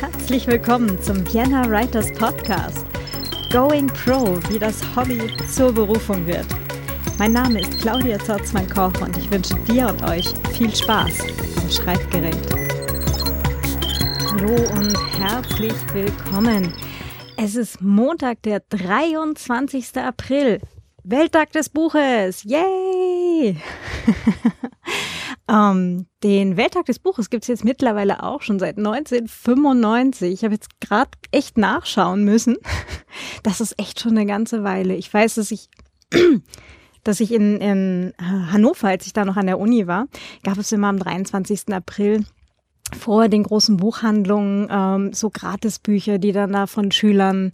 herzlich willkommen zum Vienna Writers Podcast. Going Pro, wie das Hobby zur Berufung wird. Mein Name ist Claudia Zorzmann-Koch und ich wünsche dir und euch viel Spaß am Schreibgerät. Hallo und herzlich willkommen. Es ist Montag, der 23. April. Welttag des Buches. Yay! ähm, den Welttag des Buches gibt es jetzt mittlerweile auch schon seit 1995. Ich habe jetzt gerade echt nachschauen müssen. Das ist echt schon eine ganze Weile. Ich weiß, dass ich, dass ich in, in Hannover, als ich da noch an der Uni war, gab es immer am 23. April vor den großen Buchhandlungen ähm, so Gratisbücher, die dann da von Schülern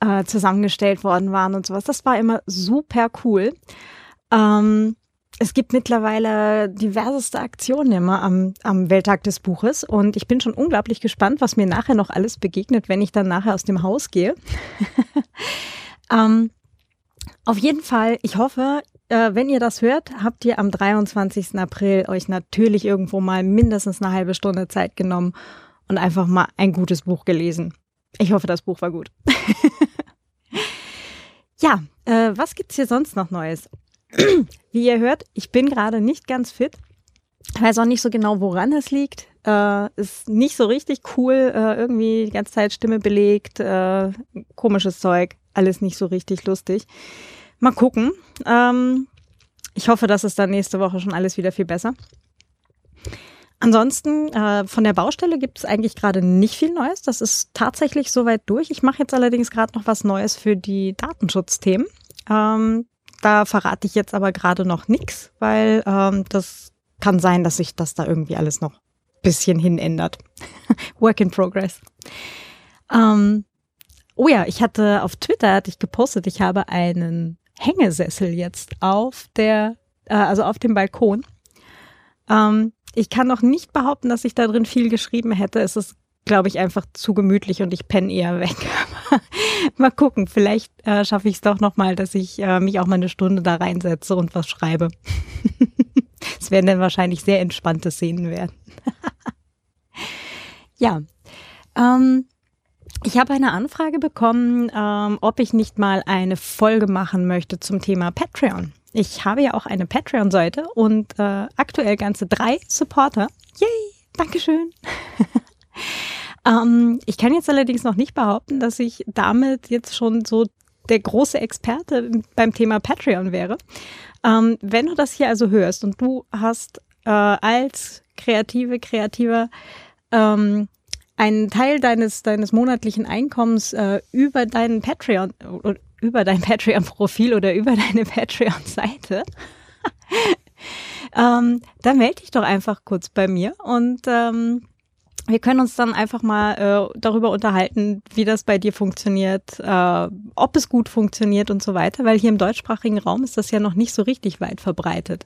äh, zusammengestellt worden waren und sowas. Das war immer super cool. Ähm, es gibt mittlerweile diverseste Aktionen immer am, am Welttag des Buches und ich bin schon unglaublich gespannt, was mir nachher noch alles begegnet, wenn ich dann nachher aus dem Haus gehe. ähm, auf jeden Fall, ich hoffe, äh, wenn ihr das hört, habt ihr am 23. April euch natürlich irgendwo mal mindestens eine halbe Stunde Zeit genommen und einfach mal ein gutes Buch gelesen. Ich hoffe, das Buch war gut. ja, äh, was gibt's hier sonst noch Neues? Wie ihr hört, ich bin gerade nicht ganz fit. Weiß auch nicht so genau, woran es liegt. Äh, ist nicht so richtig cool. Äh, irgendwie die ganze Zeit Stimme belegt, äh, komisches Zeug, alles nicht so richtig lustig. Mal gucken. Ähm, ich hoffe, dass es dann nächste Woche schon alles wieder viel besser. Ansonsten äh, von der Baustelle gibt es eigentlich gerade nicht viel Neues. Das ist tatsächlich soweit durch. Ich mache jetzt allerdings gerade noch was Neues für die Datenschutzthemen. Ähm, da verrate ich jetzt aber gerade noch nichts, weil ähm, das kann sein, dass sich das da irgendwie alles noch bisschen hin ändert. Work in progress. Ähm, oh ja, ich hatte auf Twitter hatte ich gepostet, ich habe einen Hängesessel jetzt auf der, äh, also auf dem Balkon. Ähm, ich kann noch nicht behaupten, dass ich da drin viel geschrieben hätte. Es ist, glaube ich, einfach zu gemütlich und ich penne eher weg. mal gucken, vielleicht äh, schaffe ich es doch nochmal, dass ich äh, mich auch mal eine Stunde da reinsetze und was schreibe. Es werden dann wahrscheinlich sehr entspannte Szenen werden. ja, ähm, ich habe eine Anfrage bekommen, ähm, ob ich nicht mal eine Folge machen möchte zum Thema Patreon. Ich habe ja auch eine Patreon-Seite und äh, aktuell ganze drei Supporter. Yay, Dankeschön. Ähm, ich kann jetzt allerdings noch nicht behaupten, dass ich damit jetzt schon so der große Experte beim Thema Patreon wäre. Ähm, wenn du das hier also hörst und du hast äh, als kreative, kreativer ähm, einen Teil deines, deines monatlichen Einkommens äh, über deinen Patreon, über dein Patreon-Profil oder über deine Patreon-Seite, ähm, dann melde dich doch einfach kurz bei mir und ähm, wir können uns dann einfach mal äh, darüber unterhalten, wie das bei dir funktioniert, äh, ob es gut funktioniert und so weiter, weil hier im deutschsprachigen Raum ist das ja noch nicht so richtig weit verbreitet.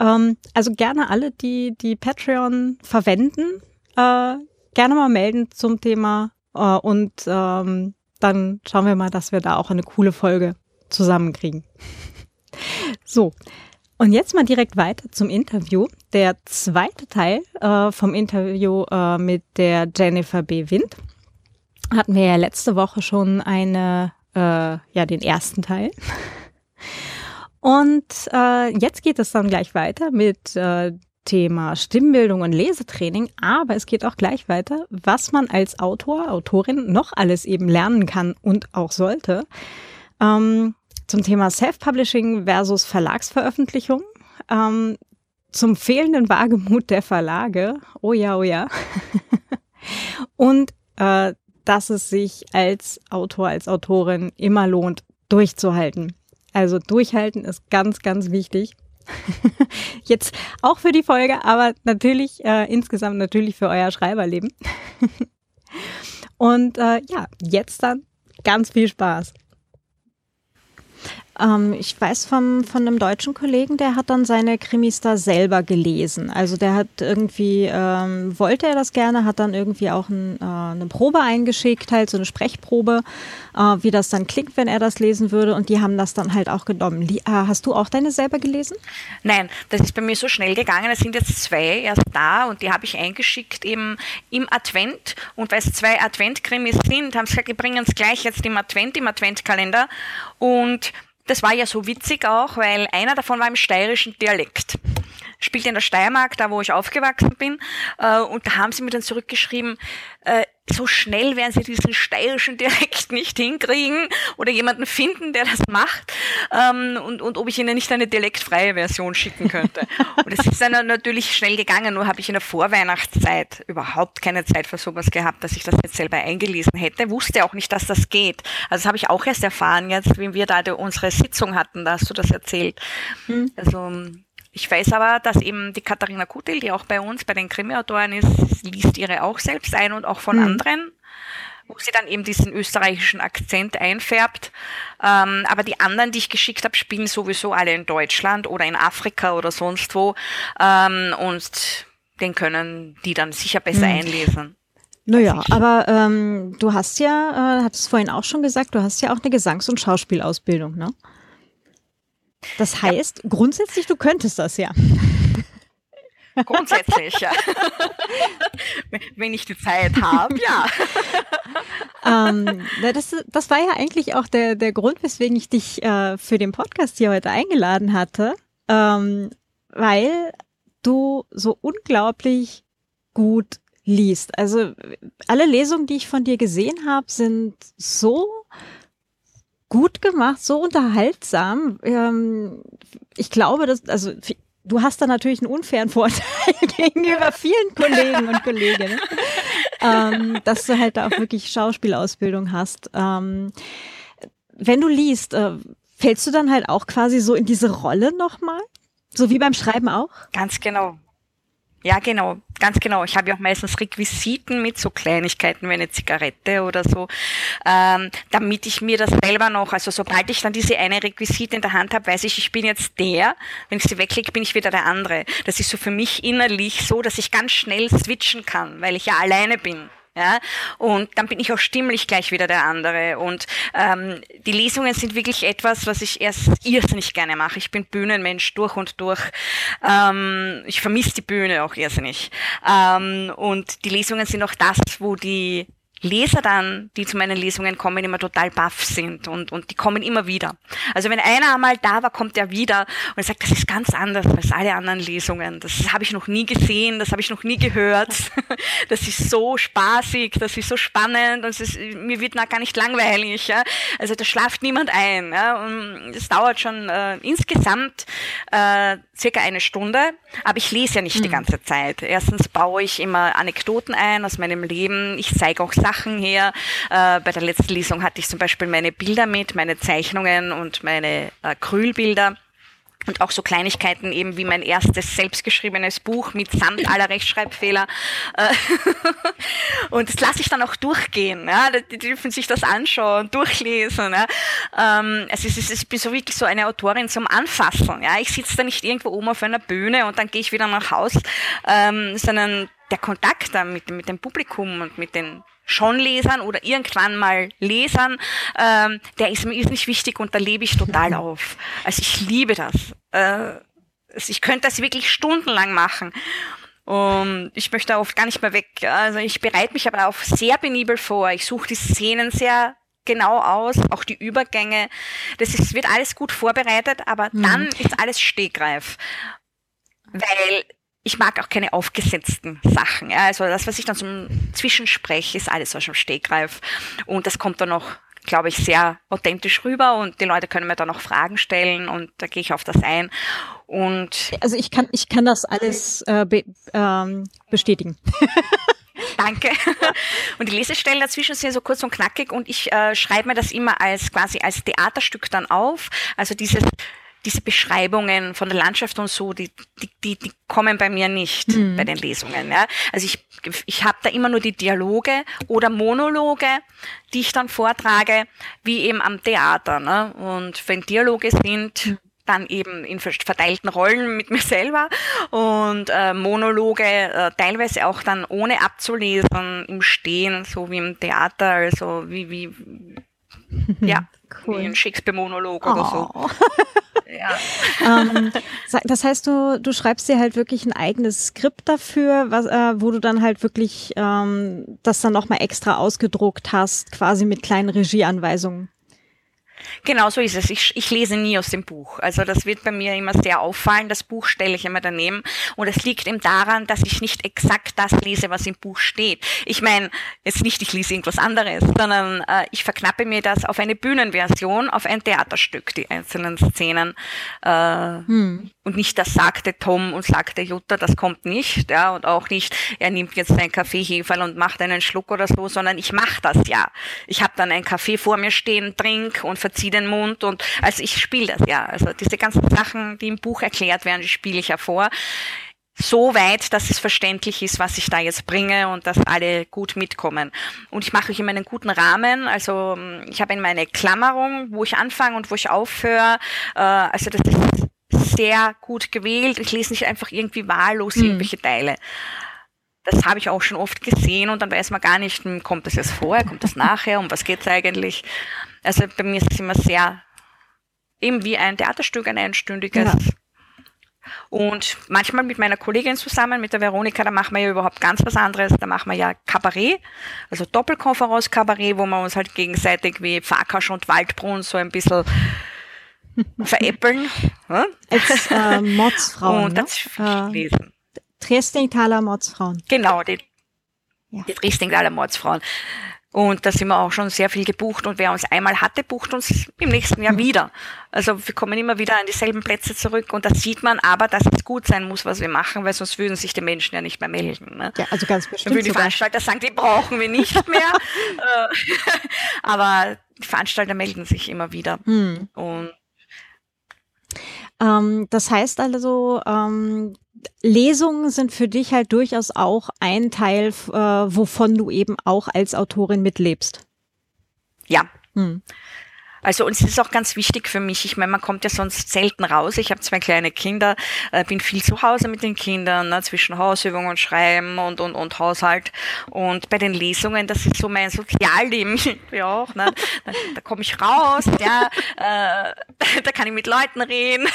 Ähm, also gerne alle, die die Patreon verwenden, äh, gerne mal melden zum Thema äh, und ähm, dann schauen wir mal, dass wir da auch eine coole Folge zusammenkriegen. so, und jetzt mal direkt weiter zum Interview. Der zweite Teil äh, vom Interview äh, mit der Jennifer B. Wind hatten wir ja letzte Woche schon eine, äh, ja, den ersten Teil. Und äh, jetzt geht es dann gleich weiter mit äh, Thema Stimmbildung und Lesetraining, aber es geht auch gleich weiter, was man als Autor, Autorin noch alles eben lernen kann und auch sollte. Ähm, zum Thema Self-Publishing versus Verlagsveröffentlichung, ähm, zum fehlenden Wagemut der Verlage, oh ja, oh ja, und äh, dass es sich als Autor, als Autorin immer lohnt, durchzuhalten. Also durchhalten ist ganz, ganz wichtig. Jetzt auch für die Folge, aber natürlich äh, insgesamt natürlich für euer Schreiberleben. Und äh, ja, jetzt dann ganz viel Spaß. Ähm, ich weiß vom, von einem deutschen Kollegen, der hat dann seine Krimis da selber gelesen. Also der hat irgendwie, ähm, wollte er das gerne, hat dann irgendwie auch ein, äh, eine Probe eingeschickt, halt so eine Sprechprobe, äh, wie das dann klingt, wenn er das lesen würde. Und die haben das dann halt auch genommen. Äh, hast du auch deine selber gelesen? Nein, das ist bei mir so schnell gegangen. Es sind jetzt zwei erst da und die habe ich eingeschickt eben im Advent. Und weil es zwei Adventkrimis sind, haben sie gesagt, wir bringen es gleich jetzt im Advent, im Adventkalender. Und das war ja so witzig auch, weil einer davon war im steirischen Dialekt. Spielt in der Steiermark, da wo ich aufgewachsen bin. Äh, und da haben sie mir dann zurückgeschrieben, äh, so schnell werden sie diesen steirischen Dialekt nicht hinkriegen oder jemanden finden, der das macht ähm, und, und ob ich ihnen nicht eine dialektfreie Version schicken könnte. und es ist dann natürlich schnell gegangen, nur habe ich in der Vorweihnachtszeit überhaupt keine Zeit für sowas gehabt, dass ich das jetzt selber eingelesen hätte. Wusste auch nicht, dass das geht. Also das habe ich auch erst erfahren jetzt, wie wir da unsere Sitzung hatten, da hast du das erzählt. Mhm. Also ich weiß aber, dass eben die Katharina Kutil, die auch bei uns bei den Krimi-Autoren ist, liest ihre auch selbst ein und auch von mhm. anderen wo sie dann eben diesen österreichischen Akzent einfärbt. Ähm, aber die anderen, die ich geschickt habe, spielen sowieso alle in Deutschland oder in Afrika oder sonst wo. Ähm, und den können die dann sicher besser mhm. einlesen. Naja, aber ähm, du hast ja, äh, hattest vorhin auch schon gesagt, du hast ja auch eine Gesangs- und Schauspielausbildung, ne? Das heißt, ja. grundsätzlich, du könntest das ja. Grundsätzlich, ja. Wenn ich die Zeit habe, ja. ähm, das, das war ja eigentlich auch der, der Grund, weswegen ich dich äh, für den Podcast hier heute eingeladen hatte, ähm, weil du so unglaublich gut liest. Also alle Lesungen, die ich von dir gesehen habe, sind so gut gemacht, so unterhaltsam. Ähm, ich glaube, dass, also du hast da natürlich einen unfairen Vorteil gegenüber vielen Kollegen und Kolleginnen, ähm, dass du halt da auch wirklich Schauspielausbildung hast. Ähm, wenn du liest, äh, fällst du dann halt auch quasi so in diese Rolle nochmal? So wie beim Schreiben auch? Ganz genau. Ja, genau, ganz genau. Ich habe ja auch meistens Requisiten mit, so Kleinigkeiten wie eine Zigarette oder so, ähm, damit ich mir das selber noch, also sobald ich dann diese eine Requisite in der Hand habe, weiß ich, ich bin jetzt der, wenn ich sie wegklicke, bin ich wieder der andere. Das ist so für mich innerlich so, dass ich ganz schnell switchen kann, weil ich ja alleine bin. Ja, und dann bin ich auch stimmlich gleich wieder der andere. Und ähm, die Lesungen sind wirklich etwas, was ich erst irrsinnig gerne mache. Ich bin Bühnenmensch durch und durch. Ähm, ich vermisse die Bühne auch irrsinnig. Ähm, und die Lesungen sind auch das, wo die Leser dann, die zu meinen Lesungen kommen, immer total baff sind und, und die kommen immer wieder. Also wenn einer einmal da war, kommt er wieder und sagt, das ist ganz anders als alle anderen Lesungen. Das habe ich noch nie gesehen, das habe ich noch nie gehört. Das ist so spaßig, das ist so spannend und ist, mir wird gar nicht langweilig. Ja? Also da schlaft niemand ein. Ja? Und es dauert schon äh, insgesamt äh, circa eine Stunde, aber ich lese ja nicht mhm. die ganze Zeit. Erstens baue ich immer Anekdoten ein aus meinem Leben. Ich zeige auch Sachen her. Äh, bei der letzten Lesung hatte ich zum Beispiel meine Bilder mit, meine Zeichnungen und meine Krühlbilder. Und auch so Kleinigkeiten eben wie mein erstes selbstgeschriebenes Buch mit samt aller Rechtschreibfehler. Äh, und das lasse ich dann auch durchgehen. Ja? Die dürfen sich das anschauen, durchlesen. Ja? Also es ist, ich bin so wirklich so eine Autorin zum Anfassen. Ja? Ich sitze da nicht irgendwo oben auf einer Bühne und dann gehe ich wieder nach Haus, ähm, sondern der Kontakt da mit, mit dem Publikum und mit den schon Lesern oder irgendwann mal Lesern, ähm, der ist mir ist nicht wichtig und da lebe ich total auf. Also ich liebe das. Äh, ich könnte das wirklich stundenlang machen. Und ich möchte oft gar nicht mehr weg. Also ich bereite mich aber auch sehr penibel vor. Ich suche die Szenen sehr genau aus, auch die Übergänge. Das ist, wird alles gut vorbereitet, aber mhm. dann ist alles stegreif. Weil ich mag auch keine aufgesetzten Sachen. Ja. Also das, was ich dann zum Zwischenspreche, ist alles aus dem Stegreif. Und das kommt dann noch, glaube ich, sehr authentisch rüber und die Leute können mir dann noch Fragen stellen und da gehe ich auf das ein. Und also ich kann, ich kann das alles äh, be, ähm, bestätigen. Danke. Und die Lesestellen dazwischen sind so kurz und knackig und ich äh, schreibe mir das immer als quasi als Theaterstück dann auf. Also dieses diese Beschreibungen von der Landschaft und so, die, die, die, die kommen bei mir nicht mhm. bei den Lesungen. Ja. Also ich, ich habe da immer nur die Dialoge oder Monologe, die ich dann vortrage, wie eben am Theater. Ne? Und wenn Dialoge sind, mhm dann eben in verteilten Rollen mit mir selber und äh, Monologe äh, teilweise auch dann ohne abzulesen im Stehen, so wie im Theater, also wie wie ja cool. wie ein Shakespeare-Monolog oh. oder so. Ja. ähm, das heißt, du, du schreibst dir halt wirklich ein eigenes Skript dafür, was, äh, wo du dann halt wirklich ähm, das dann nochmal extra ausgedruckt hast, quasi mit kleinen Regieanweisungen. Genau so ist es. Ich, ich lese nie aus dem Buch. Also das wird bei mir immer sehr auffallen. Das Buch stelle ich immer daneben. Und es liegt eben daran, dass ich nicht exakt das lese, was im Buch steht. Ich meine, jetzt nicht, ich lese irgendwas anderes, sondern äh, ich verknappe mir das auf eine Bühnenversion, auf ein Theaterstück, die einzelnen Szenen. Äh, hm. Und nicht das sagte Tom und sagte Jutta, das kommt nicht. Ja, und auch nicht, er nimmt jetzt einen Kaffeeheferl und macht einen Schluck oder so, sondern ich mache das ja. Ich habe dann einen Kaffee vor mir stehen, trink und verziehe den Mund und also ich spiele das ja. Also diese ganzen Sachen, die im Buch erklärt werden, die spiele ich ja vor. So weit, dass es verständlich ist, was ich da jetzt bringe und dass alle gut mitkommen. Und ich mache euch immer einen guten Rahmen. Also hm, ich habe in meine Klammerung, wo ich anfange und wo ich aufhöre. Äh, also das ist sehr gut gewählt. Ich lese nicht einfach irgendwie wahllos mhm. irgendwelche Teile. Das habe ich auch schon oft gesehen und dann weiß man gar nicht, hm, kommt das jetzt vorher, kommt das nachher, um was geht es eigentlich. Also bei mir ist es immer sehr, eben wie ein Theaterstück, ein einstündiges. Ja. Und manchmal mit meiner Kollegin zusammen, mit der Veronika, da machen wir ja überhaupt ganz was anderes. Da machen wir ja Kabarett, also Doppelkonferenz-Kabarett, wo wir uns halt gegenseitig wie Farkasch und Waldbrunn so ein bisschen veräppeln. Als äh, Modsfrauen. Und das ne? lesen. Dresdengtaler Mordsfrauen. Genau, die, ja. die Dresdengtaler Mordsfrauen. Und da sind wir auch schon sehr viel gebucht und wer uns einmal hatte, bucht uns im nächsten Jahr mhm. wieder. Also wir kommen immer wieder an dieselben Plätze zurück und da sieht man aber, dass es gut sein muss, was wir machen, weil sonst würden sich die Menschen ja nicht mehr melden. Ne? Ja, also ganz bestimmt. Dann würden die Veranstalter sagen, die brauchen wir nicht mehr. Äh, aber die Veranstalter melden sich immer wieder. Mhm. Und ähm, das heißt also, ähm, Lesungen sind für dich halt durchaus auch ein Teil, äh, wovon du eben auch als Autorin mitlebst. Ja. Hm. Also und es ist auch ganz wichtig für mich. Ich meine, man kommt ja sonst selten raus. Ich habe zwei kleine Kinder, äh, bin viel zu Hause mit den Kindern, ne, zwischen Hausübung und Schreiben und, und, und Haushalt. Und bei den Lesungen, das ist so mein Sozialleben ja auch. Ne? Da, da komme ich raus, ja, äh, da kann ich mit Leuten reden.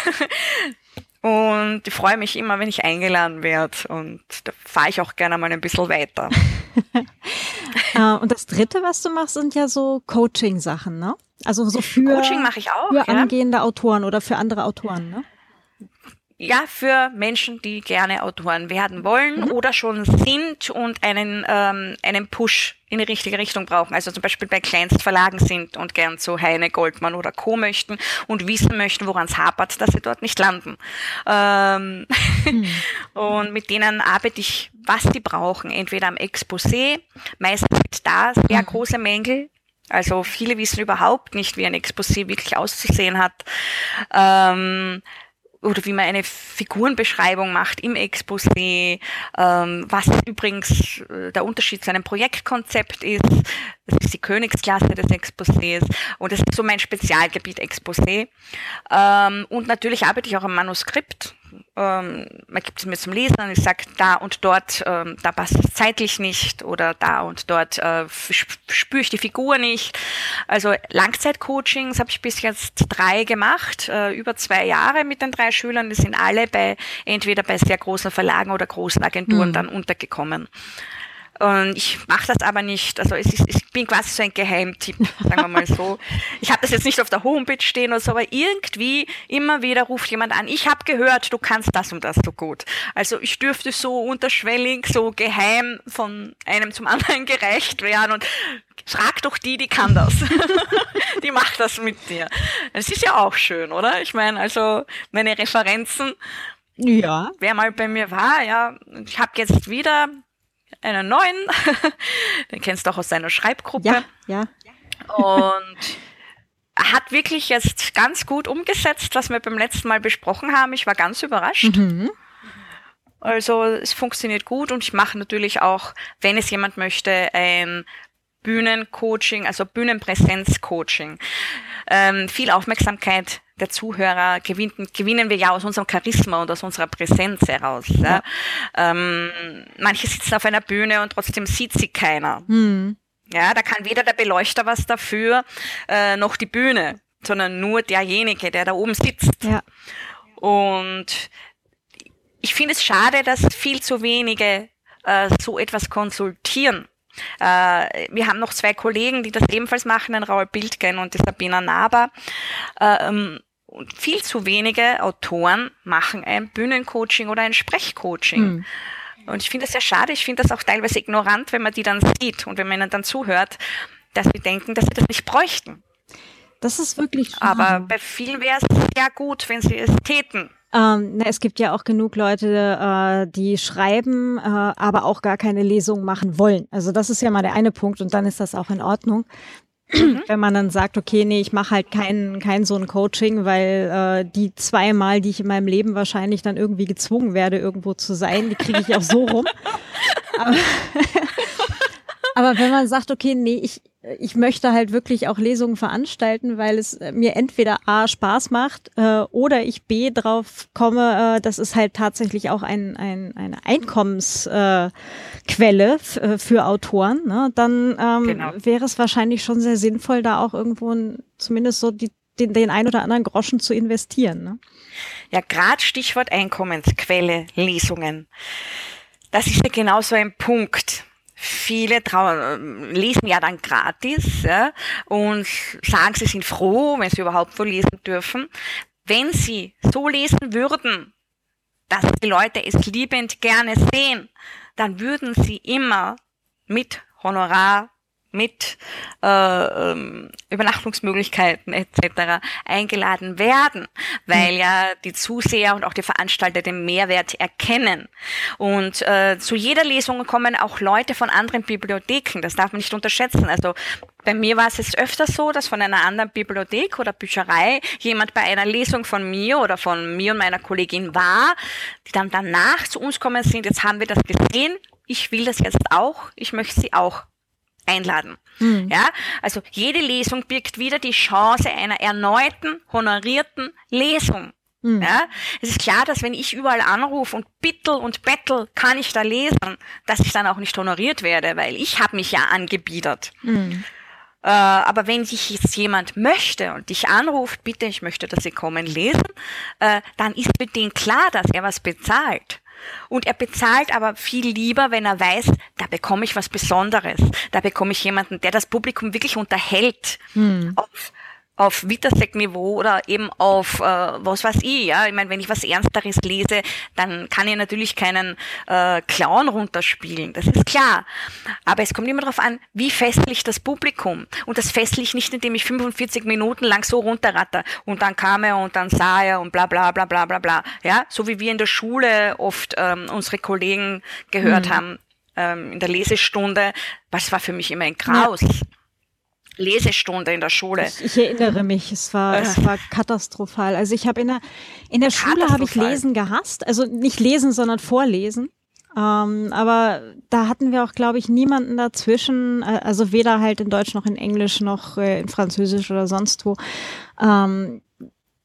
Und ich freue mich immer, wenn ich eingeladen werde. Und da fahre ich auch gerne mal ein bisschen weiter. Äh, und das Dritte, was du machst, sind ja so Coaching-Sachen, ne? Also so für, Coaching mache ich auch, für ja. angehende Autoren oder für andere Autoren, ne? Ja, für Menschen, die gerne Autoren werden wollen mhm. oder schon sind und einen, ähm, einen Push in die richtige Richtung brauchen. Also zum Beispiel bei Kleinstverlagen sind und gern zu Heine, Goldmann oder Co. möchten und wissen möchten, woran es hapert, dass sie dort nicht landen. Ähm mhm. und mit denen arbeite ich, was die brauchen. Entweder am Exposé, meistens gibt da sehr mhm. große Mängel, also viele wissen überhaupt nicht, wie ein Exposé wirklich auszusehen hat. Ähm, oder wie man eine Figurenbeschreibung macht im Exposé, ähm, was übrigens äh, der Unterschied zu einem Projektkonzept ist. Das ist die Königsklasse des Exposés und das ist so mein Spezialgebiet Exposé. Ähm, und natürlich arbeite ich auch am Manuskript ähm, man gibt es mir zum Lesen und ich sage, da und dort, ähm, da passt es zeitlich nicht oder da und dort äh, spüre ich die Figur nicht. Also Langzeitcoachings habe ich bis jetzt drei gemacht, äh, über zwei Jahre mit den drei Schülern. Die sind alle bei entweder bei sehr großen Verlagen oder großen Agenturen mhm. dann untergekommen. Und ich mache das aber nicht. Also es ist, ich bin quasi so ein Geheimtipp, sagen wir mal so. Ich habe das jetzt nicht auf der Homepage stehen oder so, aber irgendwie immer wieder ruft jemand an, ich habe gehört, du kannst das und das so gut. Also ich dürfte so unterschwellig, so geheim von einem zum anderen gereicht werden und frag doch die, die kann das. die macht das mit dir. Das ist ja auch schön, oder? Ich meine, also meine Referenzen. Ja. Wer mal bei mir war, ja, ich habe jetzt wieder einen neuen. Den kennst du auch aus seiner Schreibgruppe. Ja, ja. Und hat wirklich jetzt ganz gut umgesetzt, was wir beim letzten Mal besprochen haben. Ich war ganz überrascht. Mhm. Also es funktioniert gut und ich mache natürlich auch, wenn es jemand möchte, ein Bühnencoaching, also Bühnenpräsenzcoaching. Ähm, viel Aufmerksamkeit der Zuhörer gewinnen, gewinnen wir ja aus unserem Charisma und aus unserer Präsenz heraus. Ja. Ja. Ähm, manche sitzen auf einer Bühne und trotzdem sieht sie keiner. Hm. Ja, da kann weder der Beleuchter was dafür, äh, noch die Bühne, sondern nur derjenige, der da oben sitzt. Ja. Und ich finde es schade, dass viel zu wenige äh, so etwas konsultieren. Äh, wir haben noch zwei Kollegen, die das ebenfalls machen, den Raul Bildgen und die Sabina Naber. Ähm, und viel zu wenige Autoren machen ein Bühnencoaching oder ein Sprechcoaching. Mhm. Und ich finde das sehr schade. Ich finde das auch teilweise ignorant, wenn man die dann sieht und wenn man ihnen dann zuhört, dass sie denken, dass sie das nicht bräuchten. Das ist wirklich. Aber bei vielen wäre es sehr gut, wenn sie es täten. Ähm, na, es gibt ja auch genug Leute, äh, die schreiben, äh, aber auch gar keine Lesung machen wollen. Also das ist ja mal der eine Punkt und dann ist das auch in Ordnung. Mhm. Wenn man dann sagt, okay, nee, ich mache halt kein, kein so ein Coaching, weil äh, die zweimal, die ich in meinem Leben wahrscheinlich dann irgendwie gezwungen werde, irgendwo zu sein, die kriege ich auch so rum. Aber, aber wenn man sagt, okay, nee, ich, ich möchte halt wirklich auch Lesungen veranstalten, weil es mir entweder A Spaß macht äh, oder ich B drauf komme, äh, das ist halt tatsächlich auch ein, ein, eine Einkommensquelle äh, für Autoren, ne? dann ähm, genau. wäre es wahrscheinlich schon sehr sinnvoll, da auch irgendwo ein, zumindest so die, den, den ein oder anderen Groschen zu investieren. Ne? Ja, gerade Stichwort Einkommensquelle, Lesungen. Das ist ja genau so ein Punkt viele trauen, lesen ja dann gratis ja, und sagen, sie sind froh, wenn sie überhaupt so lesen dürfen. Wenn sie so lesen würden, dass die Leute es liebend gerne sehen, dann würden sie immer mit Honorar mit äh, ähm, Übernachtungsmöglichkeiten etc. eingeladen werden, weil ja die Zuseher und auch die Veranstalter den Mehrwert erkennen. Und äh, zu jeder Lesung kommen auch Leute von anderen Bibliotheken, das darf man nicht unterschätzen. Also bei mir war es jetzt öfter so, dass von einer anderen Bibliothek oder Bücherei jemand bei einer Lesung von mir oder von mir und meiner Kollegin war, die dann danach zu uns kommen sind, jetzt haben wir das gesehen, ich will das jetzt auch, ich möchte sie auch einladen. Mhm. Ja, also jede Lesung birgt wieder die Chance einer erneuten, honorierten Lesung. Mhm. Ja, es ist klar, dass wenn ich überall anrufe und bittel und bettel, kann ich da lesen, dass ich dann auch nicht honoriert werde, weil ich habe mich ja angebiedert. Mhm. Äh, aber wenn sich jetzt jemand möchte und dich anruft, bitte, ich möchte, dass Sie kommen lesen, äh, dann ist mit denen klar, dass er was bezahlt. Und er bezahlt aber viel lieber, wenn er weiß, da bekomme ich was Besonderes. Da bekomme ich jemanden, der das Publikum wirklich unterhält. Hm. Auf, auf Wittersek-Niveau oder eben auf äh, was weiß ich, ja. Ich meine, wenn ich was Ernsteres lese, dann kann ich natürlich keinen äh, Clown runterspielen, das ist klar. Aber es kommt immer darauf an, wie festlich das Publikum. Und das festlich nicht, indem ich 45 Minuten lang so runterratter und dann kam er und dann sah er und bla bla bla bla bla bla. Ja, so wie wir in der Schule oft ähm, unsere Kollegen gehört mhm. haben ähm, in der Lesestunde. Das war für mich immer ein Graus. Ja. Lesestunde in der Schule. Ich, ich erinnere mich, es war, äh. es war katastrophal. Also ich habe in der, in der Schule habe ich Lesen gehasst. Also nicht lesen, sondern vorlesen. Ähm, aber da hatten wir auch, glaube ich, niemanden dazwischen, äh, also weder halt in Deutsch noch in Englisch noch äh, in Französisch oder sonst wo, ähm,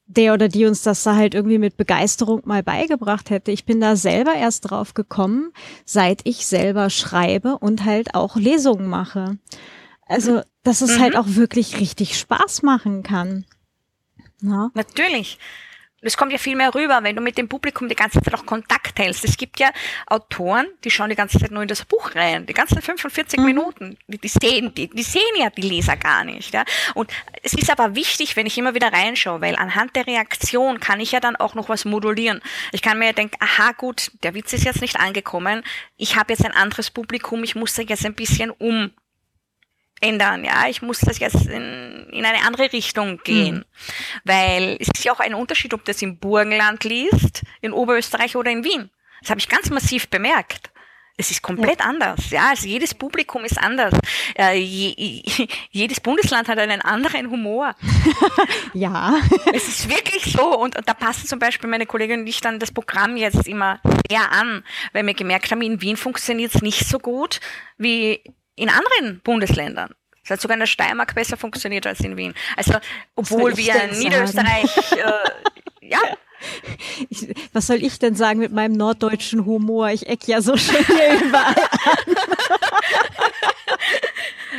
der oder die uns das da halt irgendwie mit Begeisterung mal beigebracht hätte. Ich bin da selber erst drauf gekommen, seit ich selber schreibe und halt auch Lesungen mache. Also, dass es halt mhm. halt auch wirklich richtig Spaß machen kann. Ja. Natürlich. Es kommt ja viel mehr rüber, wenn du mit dem Publikum die ganze Zeit auch Kontakt hältst. Es gibt ja Autoren, die schauen die ganze Zeit nur in das Buch rein, die ganzen 45 mhm. Minuten. Die, die, sehen, die, die sehen ja die Leser gar nicht. Ja? Und es ist aber wichtig, wenn ich immer wieder reinschaue, weil anhand der Reaktion kann ich ja dann auch noch was modulieren. Ich kann mir ja denken, aha gut, der Witz ist jetzt nicht angekommen, ich habe jetzt ein anderes Publikum, ich muss da jetzt ein bisschen um ändern, ja, ich muss das jetzt in, in eine andere Richtung gehen, mhm. weil es ist ja auch ein Unterschied, ob das im Burgenland liest, in Oberösterreich oder in Wien. Das habe ich ganz massiv bemerkt. Es ist komplett ja. anders, ja. Also jedes Publikum ist anders. Äh, je, jedes Bundesland hat einen anderen Humor. ja. Es ist wirklich so. Und, und da passen zum Beispiel meine Kollegin und ich dann das Programm jetzt immer sehr an, weil wir gemerkt haben, in Wien funktioniert es nicht so gut wie in anderen Bundesländern. Es hat sogar in der Steiermark besser funktioniert als in Wien. Also, obwohl wir in Niederösterreich, äh, ja, ich, was soll ich denn sagen mit meinem norddeutschen Humor? Ich eck ja so schön hier überall an.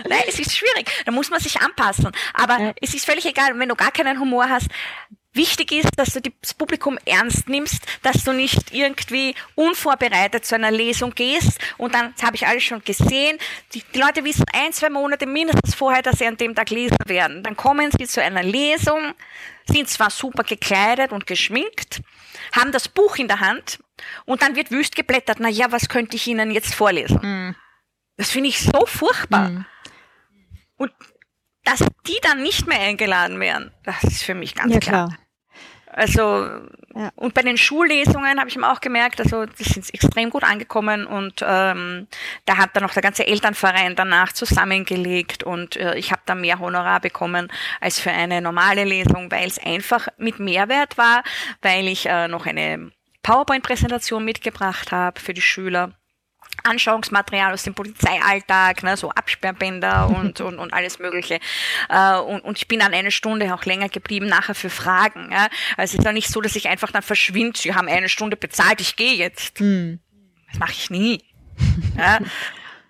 Nein, es ist schwierig. Da muss man sich anpassen. Aber ja. es ist völlig egal, wenn du gar keinen Humor hast. Wichtig ist, dass du das Publikum ernst nimmst, dass du nicht irgendwie unvorbereitet zu einer Lesung gehst und dann, das habe ich alles schon gesehen, die, die, Leute wissen ein, zwei Monate mindestens vorher, dass sie an dem Tag lesen werden. Dann kommen sie zu einer Lesung, sind zwar super gekleidet und geschminkt, haben das Buch in der Hand und dann wird wüst geblättert, na ja, was könnte ich Ihnen jetzt vorlesen? Mhm. Das finde ich so furchtbar. Mhm. Und dass die dann nicht mehr eingeladen werden, das ist für mich ganz ja, klar. klar. Also, ja. und bei den Schullesungen habe ich mir auch gemerkt, also die sind extrem gut angekommen und ähm, da hat dann auch der ganze Elternverein danach zusammengelegt und äh, ich habe da mehr Honorar bekommen als für eine normale Lesung, weil es einfach mit Mehrwert war, weil ich äh, noch eine PowerPoint-Präsentation mitgebracht habe für die Schüler Anschauungsmaterial aus dem Polizeialltag, ne, so Absperrbänder und, und, und alles Mögliche. Äh, und, und ich bin dann eine Stunde auch länger geblieben, nachher für Fragen. Ja. Also es ist ja nicht so, dass ich einfach dann verschwinde, sie haben eine Stunde bezahlt, ich gehe jetzt. Hm. Das mache ich nie. ja.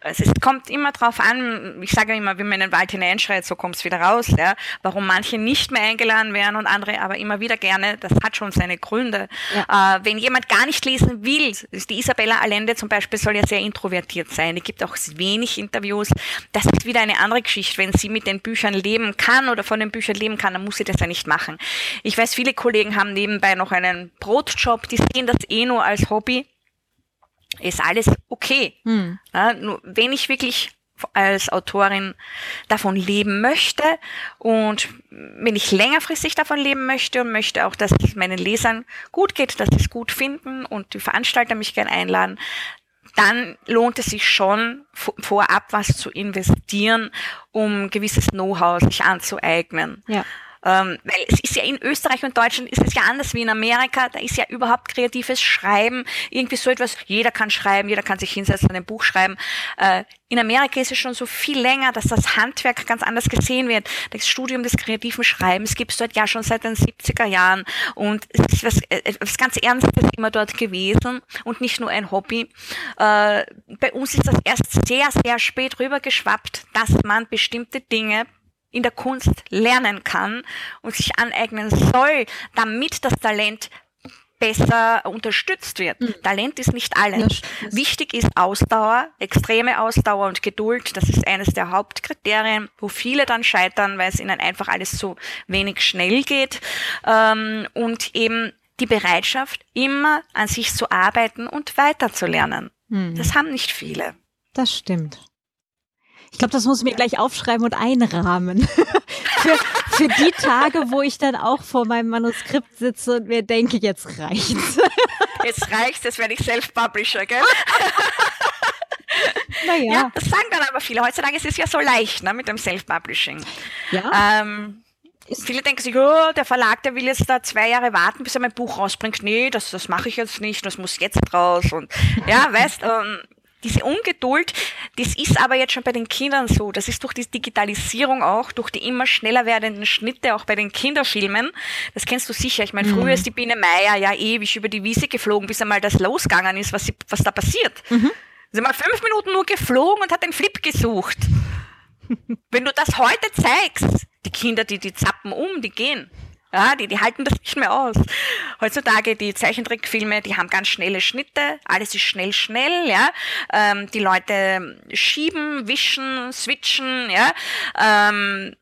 Also es kommt immer drauf an, ich sage immer, wenn man in den Wald hineinschreit, so kommt es wieder raus, ja. Warum manche nicht mehr eingeladen werden und andere aber immer wieder gerne, das hat schon seine Gründe. Ja. Äh, wenn jemand gar nicht lesen will, die Isabella Allende zum Beispiel soll ja sehr introvertiert sein, die gibt auch wenig Interviews, das ist wieder eine andere Geschichte. Wenn sie mit den Büchern leben kann oder von den Büchern leben kann, dann muss sie das ja nicht machen. Ich weiß, viele Kollegen haben nebenbei noch einen Brotjob, die sehen das eh nur als Hobby ist alles okay. Hm. Ja, nur wenn ich wirklich als Autorin davon leben möchte und wenn ich längerfristig davon leben möchte und möchte auch, dass es meinen Lesern gut geht, dass sie es gut finden und die Veranstalter mich gern einladen, dann lohnt es sich schon vorab was zu investieren, um gewisses Know-how sich anzueignen. Ja. Ähm, weil es ist ja in Österreich und Deutschland ist es ja anders wie in Amerika. Da ist ja überhaupt kreatives Schreiben irgendwie so etwas. Jeder kann schreiben, jeder kann sich hinsetzen und ein Buch schreiben. Äh, in Amerika ist es schon so viel länger, dass das Handwerk ganz anders gesehen wird. Das Studium des kreativen Schreibens gibt es dort ja schon seit den 70er Jahren und es ist was, äh, was ganz Ernstes immer dort gewesen und nicht nur ein Hobby. Äh, bei uns ist das erst sehr, sehr spät rübergeschwappt, dass man bestimmte Dinge in der Kunst lernen kann und sich aneignen soll, damit das Talent besser unterstützt wird. Mhm. Talent ist nicht alles. Ja, Wichtig ist Ausdauer, extreme Ausdauer und Geduld. Das ist eines der Hauptkriterien, wo viele dann scheitern, weil es ihnen einfach alles so wenig schnell geht. Ähm, und eben die Bereitschaft, immer an sich zu arbeiten und weiterzulernen. Mhm. Das haben nicht viele. Das stimmt. Ich glaube, das muss ich mir gleich aufschreiben und einrahmen. für, für die Tage, wo ich dann auch vor meinem Manuskript sitze und mir denke, jetzt reicht's. jetzt reicht's, jetzt werde ich Self-Publisher, gell? Naja. Ja, das sagen dann aber viele. Heutzutage ist es ja so leicht ne, mit dem Self-Publishing. Ja. Ähm, Viele denken sich, oh, der Verlag, der will jetzt da zwei Jahre warten, bis er mein Buch rausbringt. Nee, das, das mache ich jetzt nicht, das muss jetzt raus. Und ja, weißt, ähm, diese Ungeduld, das ist aber jetzt schon bei den Kindern so. Das ist durch die Digitalisierung auch, durch die immer schneller werdenden Schnitte auch bei den Kinderfilmen. Das kennst du sicher. Ich meine, früher mhm. ist die Biene Meier ja ewig über die Wiese geflogen, bis einmal das losgegangen ist, was, sie, was da passiert. Mhm. Sie mal fünf Minuten nur geflogen und hat den Flip gesucht. Wenn du das heute zeigst, die Kinder, die, die zappen um, die gehen. Ja, die, die halten das nicht mehr aus. Heutzutage die Zeichentrickfilme, die haben ganz schnelle Schnitte, alles ist schnell, schnell, ja. Ähm, die Leute schieben, wischen, switchen, ja. Ähm,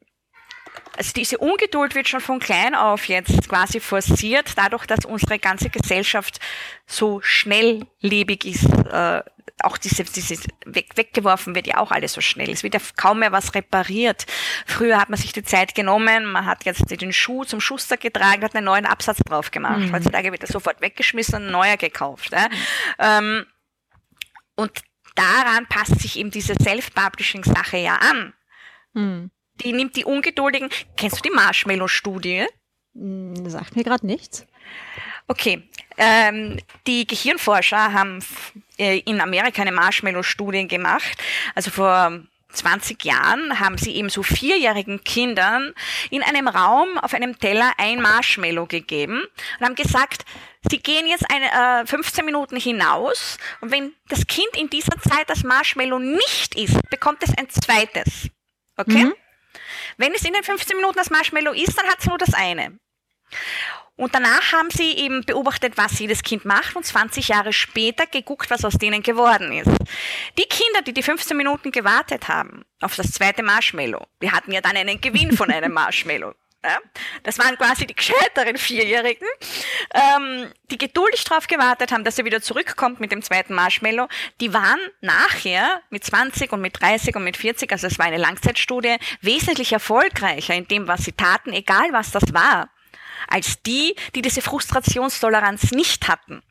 also diese Ungeduld wird schon von klein auf jetzt quasi forciert, dadurch, dass unsere ganze Gesellschaft so schnelllebig ist. Äh, auch diese, diese weg, weggeworfen wird ja auch alles so schnell. Es wird ja kaum mehr was repariert. Früher hat man sich die Zeit genommen, man hat jetzt den Schuh zum Schuster getragen, hat einen neuen Absatz drauf gemacht. Mhm. Heutzutage wird er sofort weggeschmissen und ein neuer gekauft. Ja. Mhm. Ähm, und daran passt sich eben diese Self-Publishing-Sache ja an. Hm. Die nimmt die Ungeduldigen. Kennst du die Marshmallow-Studie? Hm, sagt mir gerade nichts. Okay, ähm, die Gehirnforscher haben in Amerika eine Marshmallow-Studie gemacht. Also vor 20 Jahren haben sie eben so vierjährigen Kindern in einem Raum auf einem Teller ein Marshmallow gegeben und haben gesagt, sie gehen jetzt eine, äh, 15 Minuten hinaus und wenn das Kind in dieser Zeit das Marshmallow nicht isst, bekommt es ein zweites. Okay? Mhm. Wenn es in den 15 Minuten das Marshmallow isst, dann hat es nur das eine. Und danach haben sie eben beobachtet, was jedes Kind macht und 20 Jahre später geguckt, was aus denen geworden ist. Die Kinder, die die 15 Minuten gewartet haben auf das zweite Marshmallow, die hatten ja dann einen Gewinn von einem Marshmallow. Ja, das waren quasi die gescheiteren Vierjährigen, ähm, die geduldig darauf gewartet haben, dass er wieder zurückkommt mit dem zweiten Marshmallow. Die waren nachher mit 20 und mit 30 und mit 40, also es war eine Langzeitstudie, wesentlich erfolgreicher in dem, was sie taten, egal was das war als die, die diese Frustrationstoleranz nicht hatten.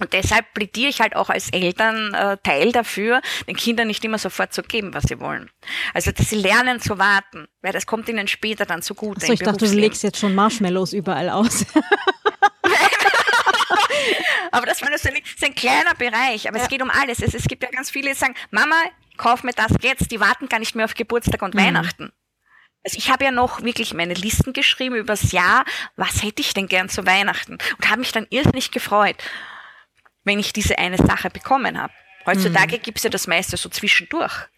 Und deshalb plädiere ich halt auch als Eltern äh, Teil dafür, den Kindern nicht immer sofort zu geben, was sie wollen. Also, dass sie lernen zu warten, weil das kommt ihnen später dann zugute. Achso, ich dachte, du legst jetzt schon Marshmallows überall aus. aber das war nur so ein, so ein kleiner Bereich, aber ja. es geht um alles. Es, es gibt ja ganz viele, die sagen, Mama, kauf mir das jetzt, die warten gar nicht mehr auf Geburtstag und mhm. Weihnachten. Also ich habe ja noch wirklich meine Listen geschrieben übers Jahr, was hätte ich denn gern zu Weihnachten und habe mich dann irrsinnig gefreut, wenn ich diese eine Sache bekommen habe. Heutzutage mhm. gibt's ja das meiste so zwischendurch.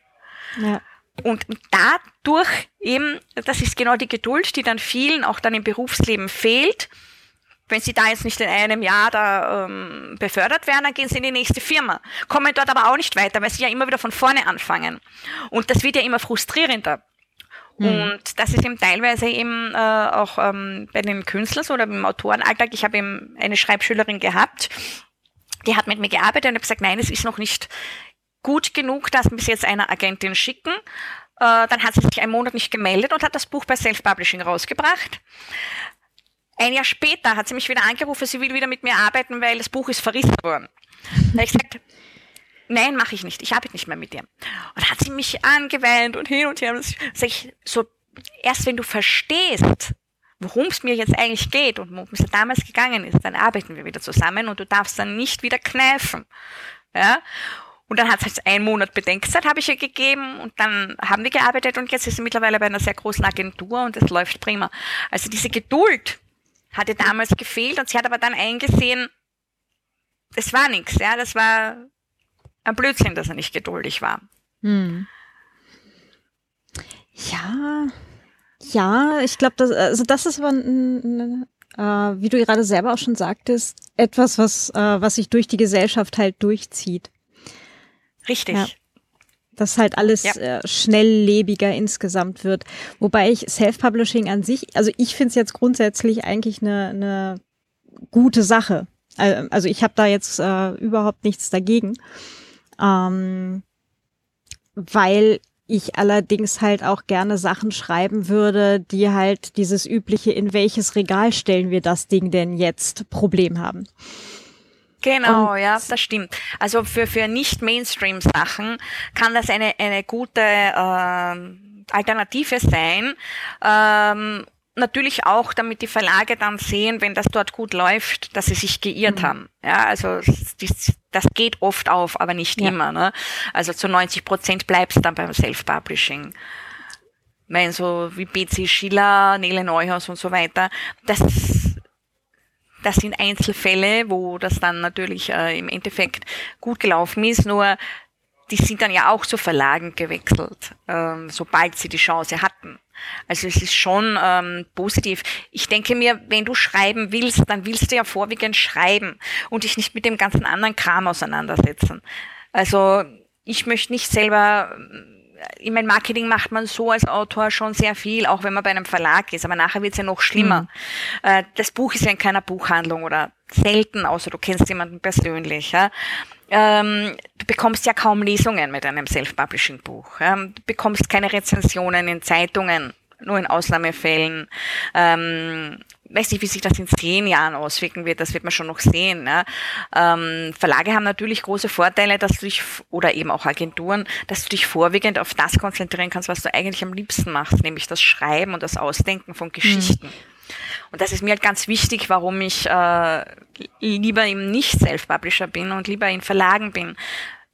Ja. Und dadurch eben, das ist genau die Geduld, die dann vielen auch dann im Berufsleben fehlt. Wenn sie da jetzt nicht in einem Jahr da ähm, befördert werden, dann gehen sie in die nächste Firma. Kommen dort aber auch nicht weiter, weil sie ja immer wieder von vorne anfangen. Und das wird ja immer frustrierender. Mhm. Und das ist eben teilweise eben äh, auch ähm, bei den Künstlern oder im Autorenalltag. Ich habe eben eine Schreibschülerin gehabt, die hat mit mir gearbeitet und habe gesagt, nein, es ist noch nicht gut genug, dass wir es jetzt einer Agentin schicken. Äh, dann hat sie sich einen Monat nicht gemeldet und hat das Buch bei Self-Publishing rausgebracht. Ein Jahr später hat sie mich wieder angerufen, sie will wieder mit mir arbeiten, weil das Buch ist verrissen worden. Da habe ich gesagt, nein, mache ich nicht, ich arbeite nicht mehr mit dir. Und hat sie mich angeweint und hin und her. Und sag ich, so, erst wenn du verstehst, worum es mir jetzt eigentlich geht und worum es damals gegangen ist, dann arbeiten wir wieder zusammen und du darfst dann nicht wieder kneifen. Ja? Und dann hat es halt einen Monat Bedenkzeit, habe ich ihr gegeben und dann haben wir gearbeitet und jetzt ist sie mittlerweile bei einer sehr großen Agentur und es läuft prima. Also diese Geduld hatte damals gefehlt und sie hat aber dann eingesehen, es war nichts, ja, das war ein Blödsinn, dass er nicht geduldig war. Hm. Ja, ja, ich glaube, das, also das ist aber, ein, äh, wie du gerade selber auch schon sagtest, etwas, was, äh, was sich durch die Gesellschaft halt durchzieht. Richtig. Ja. Dass halt alles ja. äh, schnelllebiger insgesamt wird. Wobei ich Self-Publishing an sich, also ich finde es jetzt grundsätzlich eigentlich eine, eine gute Sache. Also ich habe da jetzt äh, überhaupt nichts dagegen. Ähm, weil ich allerdings halt auch gerne Sachen schreiben würde, die halt dieses übliche, in welches Regal stellen wir das Ding denn jetzt, Problem haben. Genau, Und ja, das stimmt. Also für, für nicht-Mainstream-Sachen kann das eine, eine gute äh, Alternative sein. Ähm, natürlich auch, damit die Verlage dann sehen, wenn das dort gut läuft, dass sie sich geirrt mhm. haben. Ja, also das, geht oft auf, aber nicht ja. immer. Ne? Also zu 90 Prozent bleibt es dann beim Self-Publishing. Weil so wie BC Schiller, Nele Neuhaus und so weiter, das, das sind Einzelfälle, wo das dann natürlich äh, im Endeffekt gut gelaufen ist, nur die sind dann ja auch zu Verlagen gewechselt, ähm, sobald sie die Chance hatten. Also es ist schon ähm, positiv. Ich denke mir, wenn du schreiben willst, dann willst du ja vorwiegend schreiben und dich nicht mit dem ganzen anderen Kram auseinandersetzen. Also ich möchte nicht selber äh, in meinem Marketing macht man so als Autor schon sehr viel, auch wenn man bei einem Verlag ist, aber nachher wird es ja noch schlimmer. Mhm. Das Buch ist ja in keiner Buchhandlung oder selten, außer du kennst jemanden persönlich. Ja? Ähm, du bekommst ja kaum Lesungen mit einem Self-Publishing-Buch. Ja? Du bekommst keine Rezensionen in Zeitungen nur in Ausnahmefällen. Ähm, weiß nicht, wie sich das in zehn Jahren auswirken wird, das wird man schon noch sehen. Ne? Ähm, Verlage haben natürlich große Vorteile, dass du dich, oder eben auch Agenturen, dass du dich vorwiegend auf das konzentrieren kannst, was du eigentlich am liebsten machst, nämlich das Schreiben und das Ausdenken von Geschichten. Mhm. Und das ist mir halt ganz wichtig, warum ich äh, lieber eben nicht Self-Publisher bin und lieber in Verlagen bin.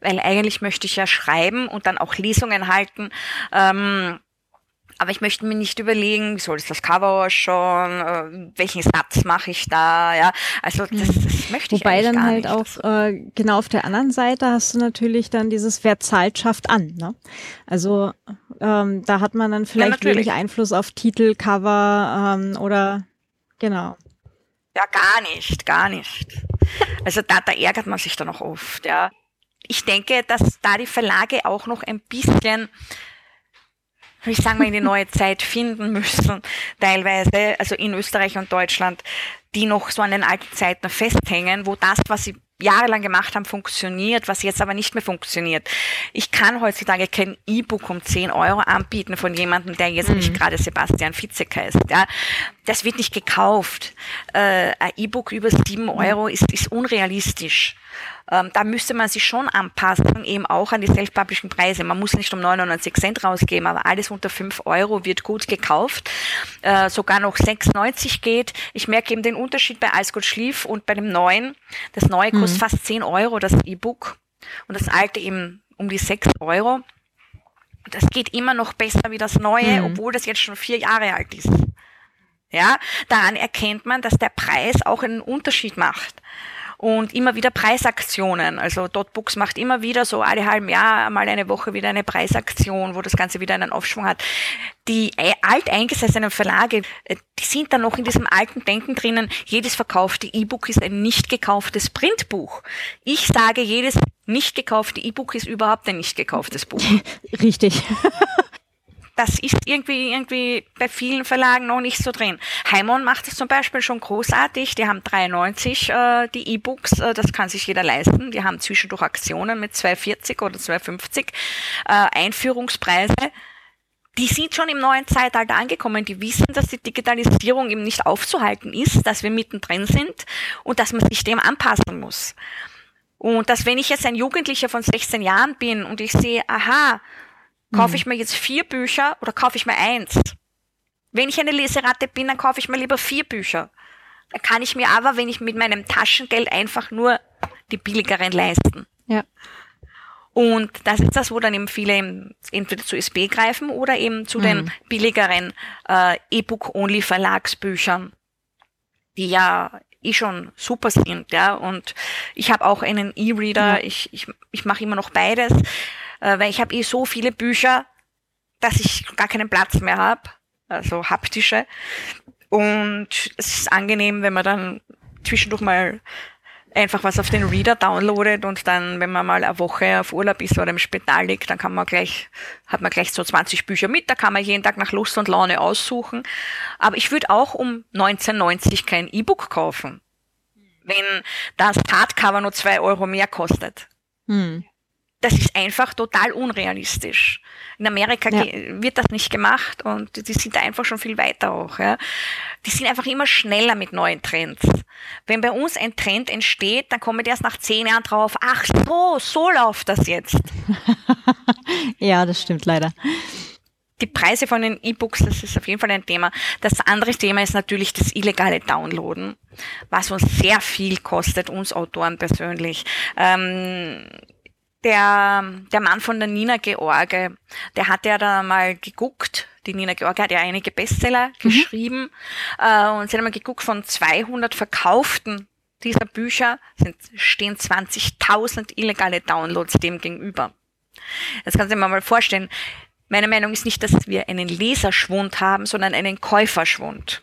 Weil eigentlich möchte ich ja schreiben und dann auch Lesungen halten. Ähm, aber ich möchte mir nicht überlegen, wie soll es das Cover ausschauen, äh, welchen Satz mache ich da, ja. Also das, das möchte ich Wobei dann gar halt nicht. auch äh, genau auf der anderen Seite hast du natürlich dann dieses Wer zahlt, schafft an. Ne? Also ähm, da hat man dann vielleicht ja, wenig Einfluss auf Titel, Cover ähm, oder genau. Ja, gar nicht, gar nicht. Also da, da ärgert man sich dann auch oft, ja. Ich denke, dass da die Verlage auch noch ein bisschen ich sage mal, in die neue Zeit finden müssen, teilweise, also in Österreich und Deutschland, die noch so an den alten Zeiten festhängen, wo das, was sie jahrelang gemacht haben, funktioniert, was jetzt aber nicht mehr funktioniert. Ich kann heutzutage kein E-Book um 10 Euro anbieten von jemandem, der jetzt mhm. nicht gerade Sebastian Fitzek heißt. Ja. Das wird nicht gekauft. Äh, ein E-Book über 7 Euro ist, ist unrealistisch. Ähm, da müsste man sich schon anpassen, eben auch an die self-publishing Preise. Man muss nicht um 99 Cent rausgeben, aber alles unter 5 Euro wird gut gekauft. Äh, sogar noch 6,90 geht. Ich merke eben den Unterschied bei Alles gut schlief und bei dem neuen. Das neue kostet mhm. fast 10 Euro, das E-Book. Und das alte eben um die 6 Euro. Das geht immer noch besser wie das neue, mhm. obwohl das jetzt schon vier Jahre alt ist. Ja, daran erkennt man, dass der Preis auch einen Unterschied macht und immer wieder Preisaktionen. Also Dotbooks macht immer wieder so alle halben Jahr mal eine Woche wieder eine Preisaktion, wo das Ganze wieder einen Aufschwung hat. Die alteingesessenen Verlage, äh, die sind dann noch in diesem alten Denken drinnen, jedes verkaufte E-Book ist ein nicht gekauftes Printbuch. Ich sage, jedes nicht gekaufte E-Book ist überhaupt ein nicht gekauftes Buch. Richtig. Das ist irgendwie, irgendwie bei vielen Verlagen noch nicht so drin. Heimon macht es zum Beispiel schon großartig. Die haben 93 äh, die E-Books, äh, das kann sich jeder leisten. Die haben zwischendurch Aktionen mit 240 oder 250 äh, Einführungspreise. Die sind schon im neuen Zeitalter angekommen. Die wissen, dass die Digitalisierung eben nicht aufzuhalten ist, dass wir mittendrin sind und dass man sich dem anpassen muss. Und dass wenn ich jetzt ein Jugendlicher von 16 Jahren bin und ich sehe, aha, Kaufe mhm. ich mir jetzt vier Bücher oder kaufe ich mir eins? Wenn ich eine Leseratte bin, dann kaufe ich mir lieber vier Bücher. Dann kann ich mir aber, wenn ich mit meinem Taschengeld einfach nur die billigeren leisten. Ja. Und das ist das, wo dann eben viele entweder zu SB greifen oder eben zu mhm. den billigeren äh, E-Book-Only-Verlagsbüchern, die ja eh schon super sind, ja. Und ich habe auch einen E-Reader, ja. ich, ich, ich mache immer noch beides äh, weil ich habe eh so viele Bücher, dass ich gar keinen Platz mehr habe, also haptische. Und es ist angenehm, wenn man dann zwischendurch mal einfach was auf den Reader downloadet und dann, wenn man mal eine Woche auf Urlaub ist oder im Spital liegt, dann kann man gleich, hat man gleich so 20 Bücher mit, da kann man jeden Tag nach Lust und Laune aussuchen. Aber ich würde auch um 1990 kein E-Book kaufen, wenn das Hardcover nur zwei Euro mehr kostet. Hm das ist einfach total unrealistisch. In Amerika ja. wird das nicht gemacht und die sind da einfach schon viel weiter auch. Ja. Die sind einfach immer schneller mit neuen Trends. Wenn bei uns ein Trend entsteht, dann kommen die erst nach zehn Jahren drauf, ach so, so läuft das jetzt. ja, das stimmt leider. Die Preise von den E-Books, das ist auf jeden Fall ein Thema. Das andere Thema ist natürlich das illegale Downloaden, was uns sehr viel kostet, uns Autoren persönlich. Ähm, der, der Mann von der Nina George, der hat ja da mal geguckt, die Nina George hat ja einige Bestseller mhm. geschrieben äh, und sie hat mal geguckt, von 200 verkauften dieser Bücher sind, stehen 20.000 illegale Downloads dem gegenüber. Das kannst du dir mal vorstellen. Meine Meinung ist nicht, dass wir einen Leserschwund haben, sondern einen Käuferschwund.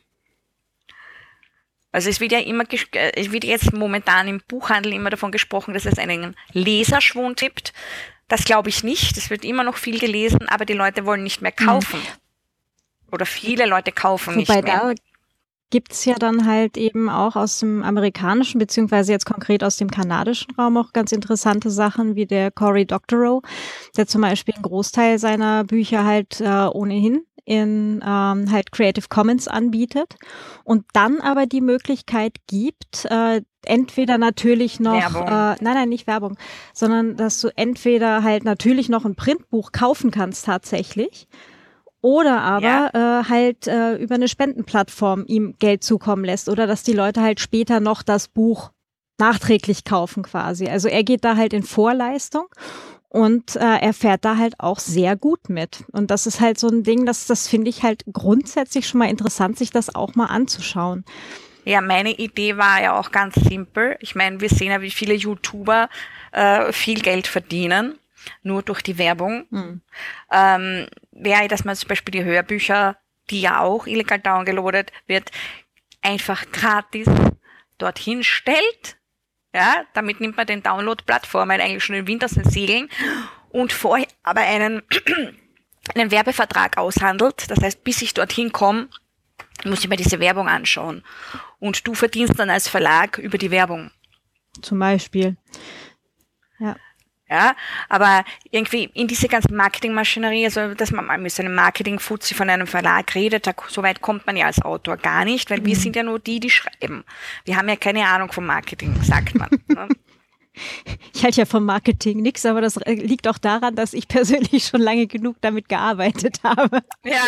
Also es wird ja immer, äh, es wird jetzt momentan im Buchhandel immer davon gesprochen, dass es einen Leserschwund gibt. Das glaube ich nicht. Es wird immer noch viel gelesen, aber die Leute wollen nicht mehr hm. kaufen. Mhm. Oder viele Leute kaufen Wobei nicht mehr. Da gibt's ja dann halt eben auch aus dem amerikanischen, beziehungsweise jetzt konkret aus dem kanadischen Raum auch ganz interessante Sachen, wie der Cory Doctorow, der zum Beispiel einen Großteil seiner Bücher halt äh, ohnehin in ähm, halt Creative Commons anbietet und dann aber die Möglichkeit gibt, äh, entweder natürlich noch, Werbung. Äh, nein, nein, nicht Werbung, sondern dass du entweder halt natürlich noch ein Printbuch kaufen kannst tatsächlich oder aber ja. äh, halt äh, über eine Spendenplattform ihm Geld zukommen lässt oder dass die Leute halt später noch das Buch nachträglich kaufen quasi. Also er geht da halt in Vorleistung und äh, er fährt da halt auch sehr gut mit. Und das ist halt so ein Ding, das, das finde ich halt grundsätzlich schon mal interessant, sich das auch mal anzuschauen. Ja, meine Idee war ja auch ganz simpel. Ich meine, wir sehen ja, wie viele YouTuber äh, viel Geld verdienen nur durch die Werbung. Mhm. Ähm, wäre, dass man zum Beispiel die Hörbücher, die ja auch illegal downgeloadet wird, einfach gratis dorthin stellt. Ja, damit nimmt man den Download-Plattformen eigentlich schon in Winter den Segeln und vorher aber einen, einen Werbevertrag aushandelt. Das heißt, bis ich dorthin komme, muss ich mir diese Werbung anschauen. Und du verdienst dann als Verlag über die Werbung. Zum Beispiel. Ja. Ja, aber irgendwie in diese ganze Marketingmaschinerie, also dass man mal mit so einem Marketing-Fuzzi von einem Verlag redet, da, so weit kommt man ja als Autor gar nicht, weil mhm. wir sind ja nur die, die schreiben. Wir haben ja keine Ahnung vom Marketing, sagt man. ne? Ich halte ja vom Marketing nichts, aber das liegt auch daran, dass ich persönlich schon lange genug damit gearbeitet habe. Ja.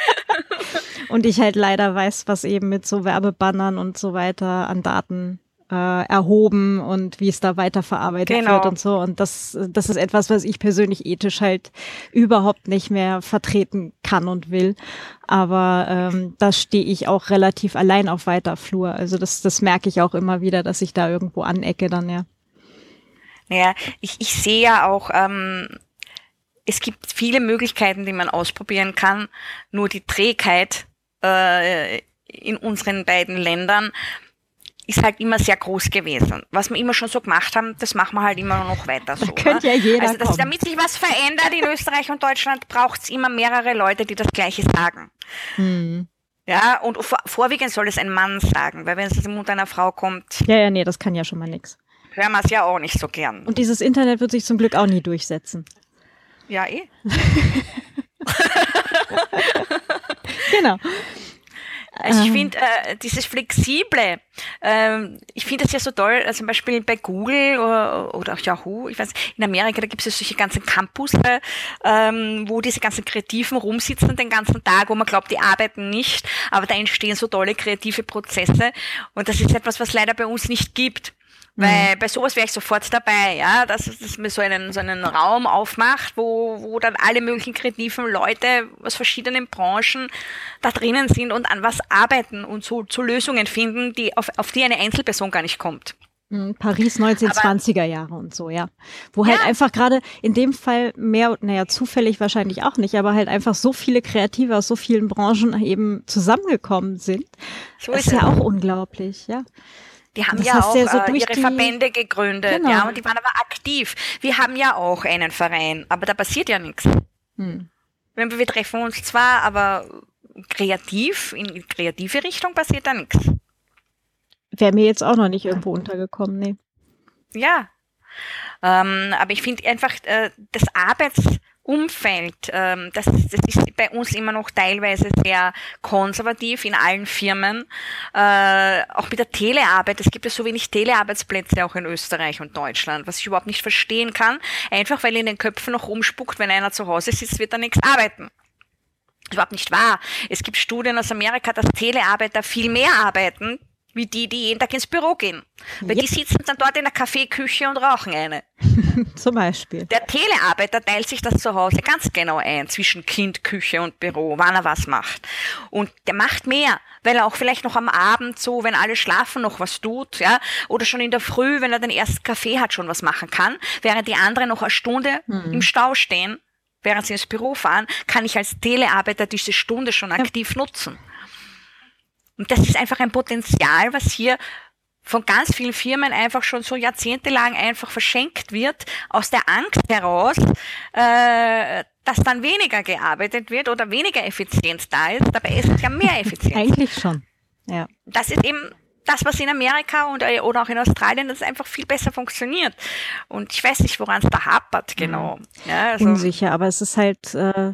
und ich halt leider weiß, was eben mit so Werbebannern und so weiter an Daten äh, erhoben und wie es da weiterverarbeitet genau. wird und so. Und das, das ist etwas, was ich persönlich ethisch halt überhaupt nicht mehr vertreten kann und will. Aber ähm, da stehe ich auch relativ allein auf weiter Flur. Also das, das merke ich auch immer wieder, dass ich da irgendwo anecke dann, ja. Ja, ich, ich sehe ja auch, ähm, es gibt viele Möglichkeiten, die man ausprobieren kann. Nur die Trägheit äh, in unseren beiden Ländern ist halt immer sehr groß gewesen. Was wir immer schon so gemacht haben, das machen wir halt immer noch weiter so. Da könnte ne? ja jeder also das, damit sich was verändert in Österreich und Deutschland, braucht es immer mehrere Leute, die das Gleiche sagen. Hm. Ja, und vor, vorwiegend soll es ein Mann sagen, weil wenn es aus dem Mund einer Frau kommt. Ja, ja, nee, das kann ja schon mal nix. Hören wir es ja auch nicht so gern. Und dieses Internet wird sich zum Glück auch nie durchsetzen. Ja, eh. genau. Also ich finde äh, dieses Flexible, ähm, ich finde das ja so toll, also zum Beispiel bei Google oder, oder auch Yahoo, ich weiß, in Amerika, da gibt es ja solche ganzen Campus, ähm, wo diese ganzen Kreativen rumsitzen den ganzen Tag, wo man glaubt, die arbeiten nicht, aber da entstehen so tolle kreative Prozesse und das ist etwas, was leider bei uns nicht gibt. Weil mhm. bei sowas wäre ich sofort dabei, ja, dass, dass man so einen, so einen Raum aufmacht, wo, wo dann alle möglichen kreativen Leute aus verschiedenen Branchen da drinnen sind und an was arbeiten und so zu Lösungen finden, die auf, auf die eine Einzelperson gar nicht kommt. Mhm, Paris 1920er Jahre und so, ja. Wo halt ja. einfach gerade in dem Fall mehr, naja, zufällig wahrscheinlich auch nicht, aber halt einfach so viele Kreative aus so vielen Branchen eben zusammengekommen sind. So ist, ist ja auch unglaublich, ja. Die haben das ja auch ja so äh, ihre Verbände gegründet, genau. ja, und die waren aber aktiv. Wir haben ja auch einen Verein, aber da passiert ja nichts. Hm. Wir treffen uns zwar, aber kreativ, in kreative Richtung passiert da nichts. Wäre mir jetzt auch noch nicht irgendwo untergekommen, nee. Ja. Ähm, aber ich finde einfach, äh, das Arbeits Umfeld, ähm, das, das ist bei uns immer noch teilweise sehr konservativ in allen Firmen. Äh, auch mit der Telearbeit, es gibt ja so wenig Telearbeitsplätze auch in Österreich und Deutschland, was ich überhaupt nicht verstehen kann, einfach weil in den Köpfen noch rumspuckt, wenn einer zu Hause sitzt, wird er nichts arbeiten. Überhaupt nicht wahr. Es gibt Studien aus Amerika, dass Telearbeiter viel mehr arbeiten, wie die, die jeden Tag ins Büro gehen. Weil yep. die sitzen dann dort in der Kaffeeküche und rauchen eine. Zum Beispiel. Der Telearbeiter teilt sich das zu Hause ganz genau ein zwischen Kind, Küche und Büro, wann er was macht. Und der macht mehr, weil er auch vielleicht noch am Abend so, wenn alle schlafen, noch was tut, ja, oder schon in der Früh, wenn er den ersten Kaffee hat, schon was machen kann, während die anderen noch eine Stunde hm. im Stau stehen, während sie ins Büro fahren, kann ich als Telearbeiter diese Stunde schon aktiv ja. nutzen. Und das ist einfach ein Potenzial, was hier von ganz vielen Firmen einfach schon so jahrzehntelang einfach verschenkt wird, aus der Angst heraus, äh, dass dann weniger gearbeitet wird oder weniger Effizienz da ist. Dabei ist es ja mehr Effizienz. Eigentlich schon. Ja. Das ist eben das, was in Amerika und, äh, oder auch in Australien, das einfach viel besser funktioniert. Und ich weiß nicht, woran es da hapert, genau. Ja, also Unsicher, aber es ist halt, äh,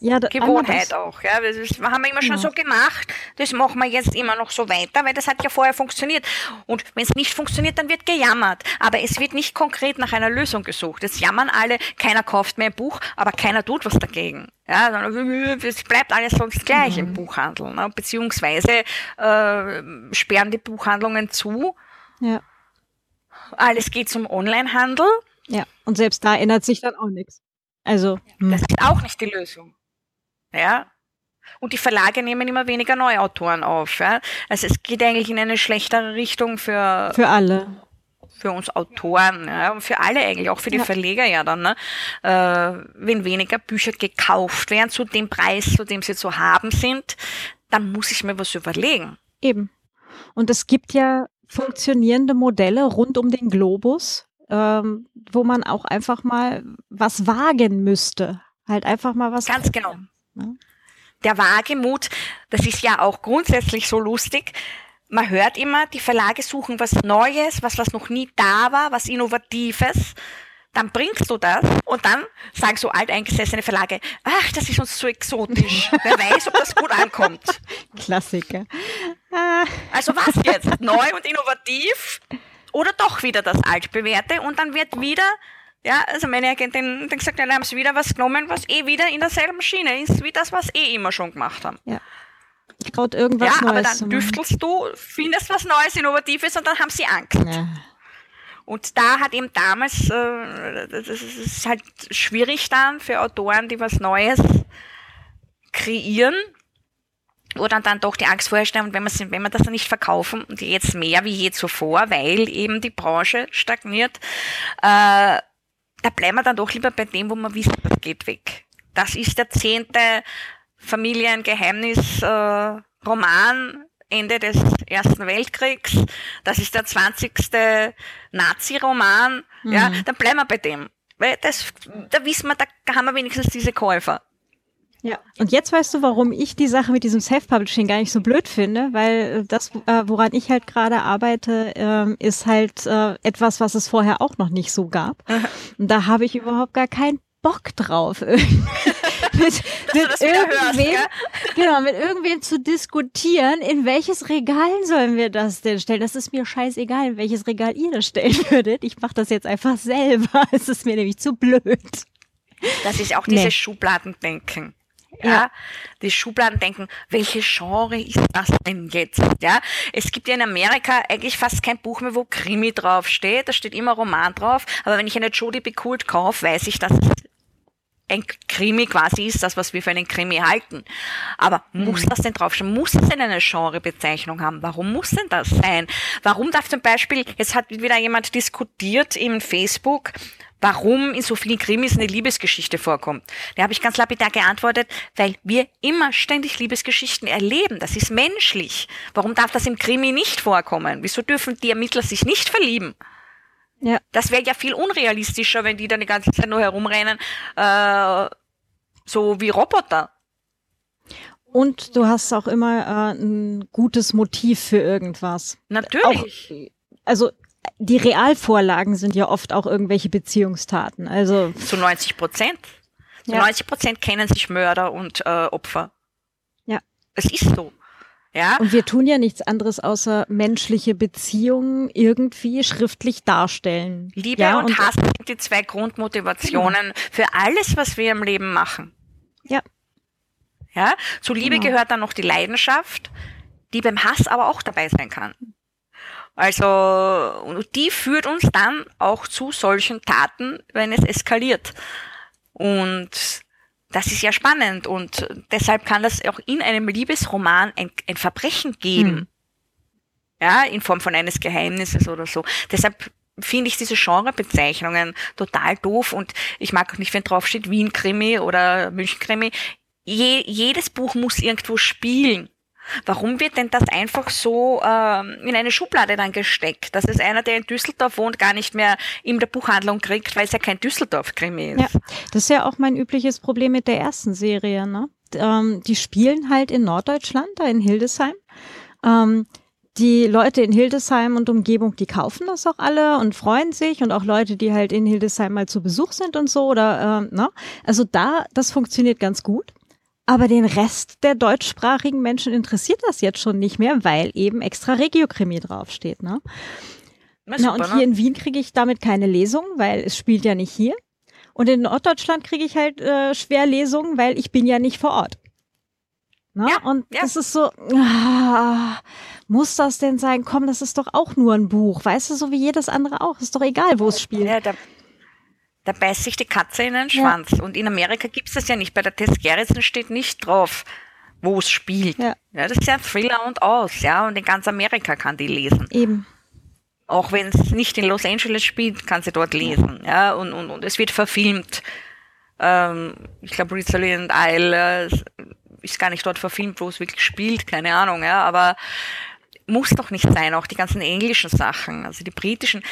Ja, Gewohnheit auch. Ja, das ist, haben wir immer schon genau. so gemacht. Das machen wir jetzt immer noch so weiter, weil das hat ja vorher funktioniert. Und wenn es nicht funktioniert, dann wird gejammert. Aber es wird nicht konkret nach einer Lösung gesucht. Es jammern alle, keiner kauft mehr ein Buch, aber keiner tut was dagegen. Ja, es bleibt alles sonst gleich mhm. im Buchhandel. Ne? Beziehungsweise äh, sperren die Buchhandlungen zu. Ja. Alles geht zum Onlinehandel. Ja, und selbst da ändert sich dann auch nichts. Also. Das hm. ist auch nicht die Lösung. Ja. Und die Verlage nehmen immer weniger Neuautoren auf. Ja? Also es geht eigentlich in eine schlechtere Richtung für, für alle. Für uns Autoren, ja, und für alle eigentlich, auch für die ja. Verleger ja dann, ne? Äh, wenn weniger Bücher gekauft werden zu dem Preis, zu dem sie zu haben sind, dann muss ich mir was überlegen. Eben. Und es gibt ja funktionierende Modelle rund um den Globus, ähm, wo man auch einfach mal was wagen müsste. Halt einfach mal was. Ganz genau. Ne? Der Wagemut, das ist ja auch grundsätzlich so lustig. Man hört immer, die Verlage suchen was Neues, was, was noch nie da war, was Innovatives. Dann bringst du das und dann sagen so alteingesessene Verlage, ach, das ist uns zu exotisch. Wer weiß, ob das gut ankommt. Klassiker. Also was jetzt? Neu und innovativ? Oder doch wieder das altbewährte und dann wird wieder ja, also meine Agentin hat gesagt, ja, haben sie wieder was genommen, was eh wieder in derselben Schiene ist, wie das, was eh immer schon gemacht haben. Ja. Gerade irgendwas ja, Neues. aber dann düftelst du, findest was Neues, Innovatives und dann haben sie Angst. Ja. Und da hat eben damals, äh, das ist halt schwierig dann für Autoren, die was Neues kreieren, wo dann, dann doch die Angst vorherrscht, und wenn man, wenn man das dann nicht verkaufen, und jetzt mehr wie je zuvor, weil eben die Branche stagniert, äh, da bleiben wir dann doch lieber bei dem, wo man wissen, das geht weg. Das ist der zehnte Familiengeheimnis-Roman äh, Ende des Ersten Weltkriegs. Das ist der zwanzigste Nazi-Roman. Mhm. Ja, dann bleiben wir bei dem. Weil das, da wissen wir, da haben wir wenigstens diese Käufer. Ja, und jetzt weißt du, warum ich die Sache mit diesem Self-Publishing gar nicht so blöd finde, weil das, äh, woran ich halt gerade arbeite, äh, ist halt äh, etwas, was es vorher auch noch nicht so gab. Und da habe ich überhaupt gar keinen Bock drauf. mit, mit irgendwem, hörst, genau, mit irgendwem zu diskutieren, in welches Regal sollen wir das denn stellen? Das ist mir scheißegal, in welches Regal ihr das stellen würdet. Ich mache das jetzt einfach selber. Es ist mir nämlich zu blöd. Das ist auch dieses nee. Schubladendenken. Ja, ja. die Schubladen denken, welche Genre ist das denn jetzt? Ja, es gibt ja in Amerika eigentlich fast kein Buch mehr, wo Krimi draufsteht. Da steht immer Roman drauf. Aber wenn ich eine Jodie Becourt kaufe, weiß ich, dass es ein Krimi quasi ist, das, was wir für einen Krimi halten. Aber muss mhm. das denn draufstehen? Muss es denn eine Genrebezeichnung haben? Warum muss denn das sein? Warum darf zum Beispiel, jetzt hat wieder jemand diskutiert im Facebook, warum in so vielen Krimis eine Liebesgeschichte vorkommt. Da habe ich ganz lapidar geantwortet, weil wir immer ständig Liebesgeschichten erleben. Das ist menschlich. Warum darf das im Krimi nicht vorkommen? Wieso dürfen die Ermittler sich nicht verlieben? Ja. Das wäre ja viel unrealistischer, wenn die dann die ganze Zeit nur herumrennen, äh, so wie Roboter. Und du hast auch immer äh, ein gutes Motiv für irgendwas. Natürlich. Auch, also die Realvorlagen sind ja oft auch irgendwelche Beziehungstaten. Also zu 90 Prozent. Zu ja. 90 Prozent kennen sich Mörder und äh, Opfer. Ja. Es ist so. Ja. Und wir tun ja nichts anderes, außer menschliche Beziehungen irgendwie schriftlich darstellen. Liebe ja, und, und Hass sind die zwei Grundmotivationen genau. für alles, was wir im Leben machen. Ja. Ja. Zu Liebe genau. gehört dann noch die Leidenschaft, die beim Hass aber auch dabei sein kann. Also, und die führt uns dann auch zu solchen Taten, wenn es eskaliert. Und das ist ja spannend und deshalb kann das auch in einem Liebesroman ein, ein Verbrechen geben. Hm. Ja, in Form von eines Geheimnisses oder so. Deshalb finde ich diese Genrebezeichnungen total doof und ich mag auch nicht, wenn draufsteht Wien-Krimi oder München-Krimi. Je, jedes Buch muss irgendwo spielen. Warum wird denn das einfach so ähm, in eine Schublade dann gesteckt, dass es einer, der in Düsseldorf wohnt, gar nicht mehr in der Buchhandlung kriegt, weil es ja kein Düsseldorf-Krimi ist? Ja, das ist ja auch mein übliches Problem mit der ersten Serie. Ne? Ähm, die spielen halt in Norddeutschland, da in Hildesheim. Ähm, die Leute in Hildesheim und Umgebung, die kaufen das auch alle und freuen sich und auch Leute, die halt in Hildesheim mal zu Besuch sind und so oder äh, ne? Also da, das funktioniert ganz gut. Aber den Rest der deutschsprachigen Menschen interessiert das jetzt schon nicht mehr, weil eben extra Regio-Krimi draufsteht. Ne? Na, super, und hier ne? in Wien kriege ich damit keine Lesung, weil es spielt ja nicht hier. Und in Norddeutschland kriege ich halt äh, schwer Lesungen, weil ich bin ja nicht vor Ort. Ne? Ja, und ja. das ist so, ah, muss das denn sein? Komm, das ist doch auch nur ein Buch. Weißt du, so wie jedes andere auch. Ist doch egal, wo es spielt. Ja, da, da beißt sich die Katze in den Schwanz. Ja. Und in Amerika gibt es das ja nicht. Bei der Tess Gerritsen steht nicht drauf, wo es spielt. Ja. ja. das ist ja ein Thriller und aus, ja. Und in ganz Amerika kann die lesen. Eben. Auch wenn es nicht in Los Angeles spielt, kann sie dort lesen. Ja, und, und, und es wird verfilmt. Ähm, ich glaube, Rizzaly Isle äh, ist gar nicht dort verfilmt, wo es wirklich spielt, keine Ahnung, ja. Aber muss doch nicht sein, auch die ganzen englischen Sachen. Also die britischen,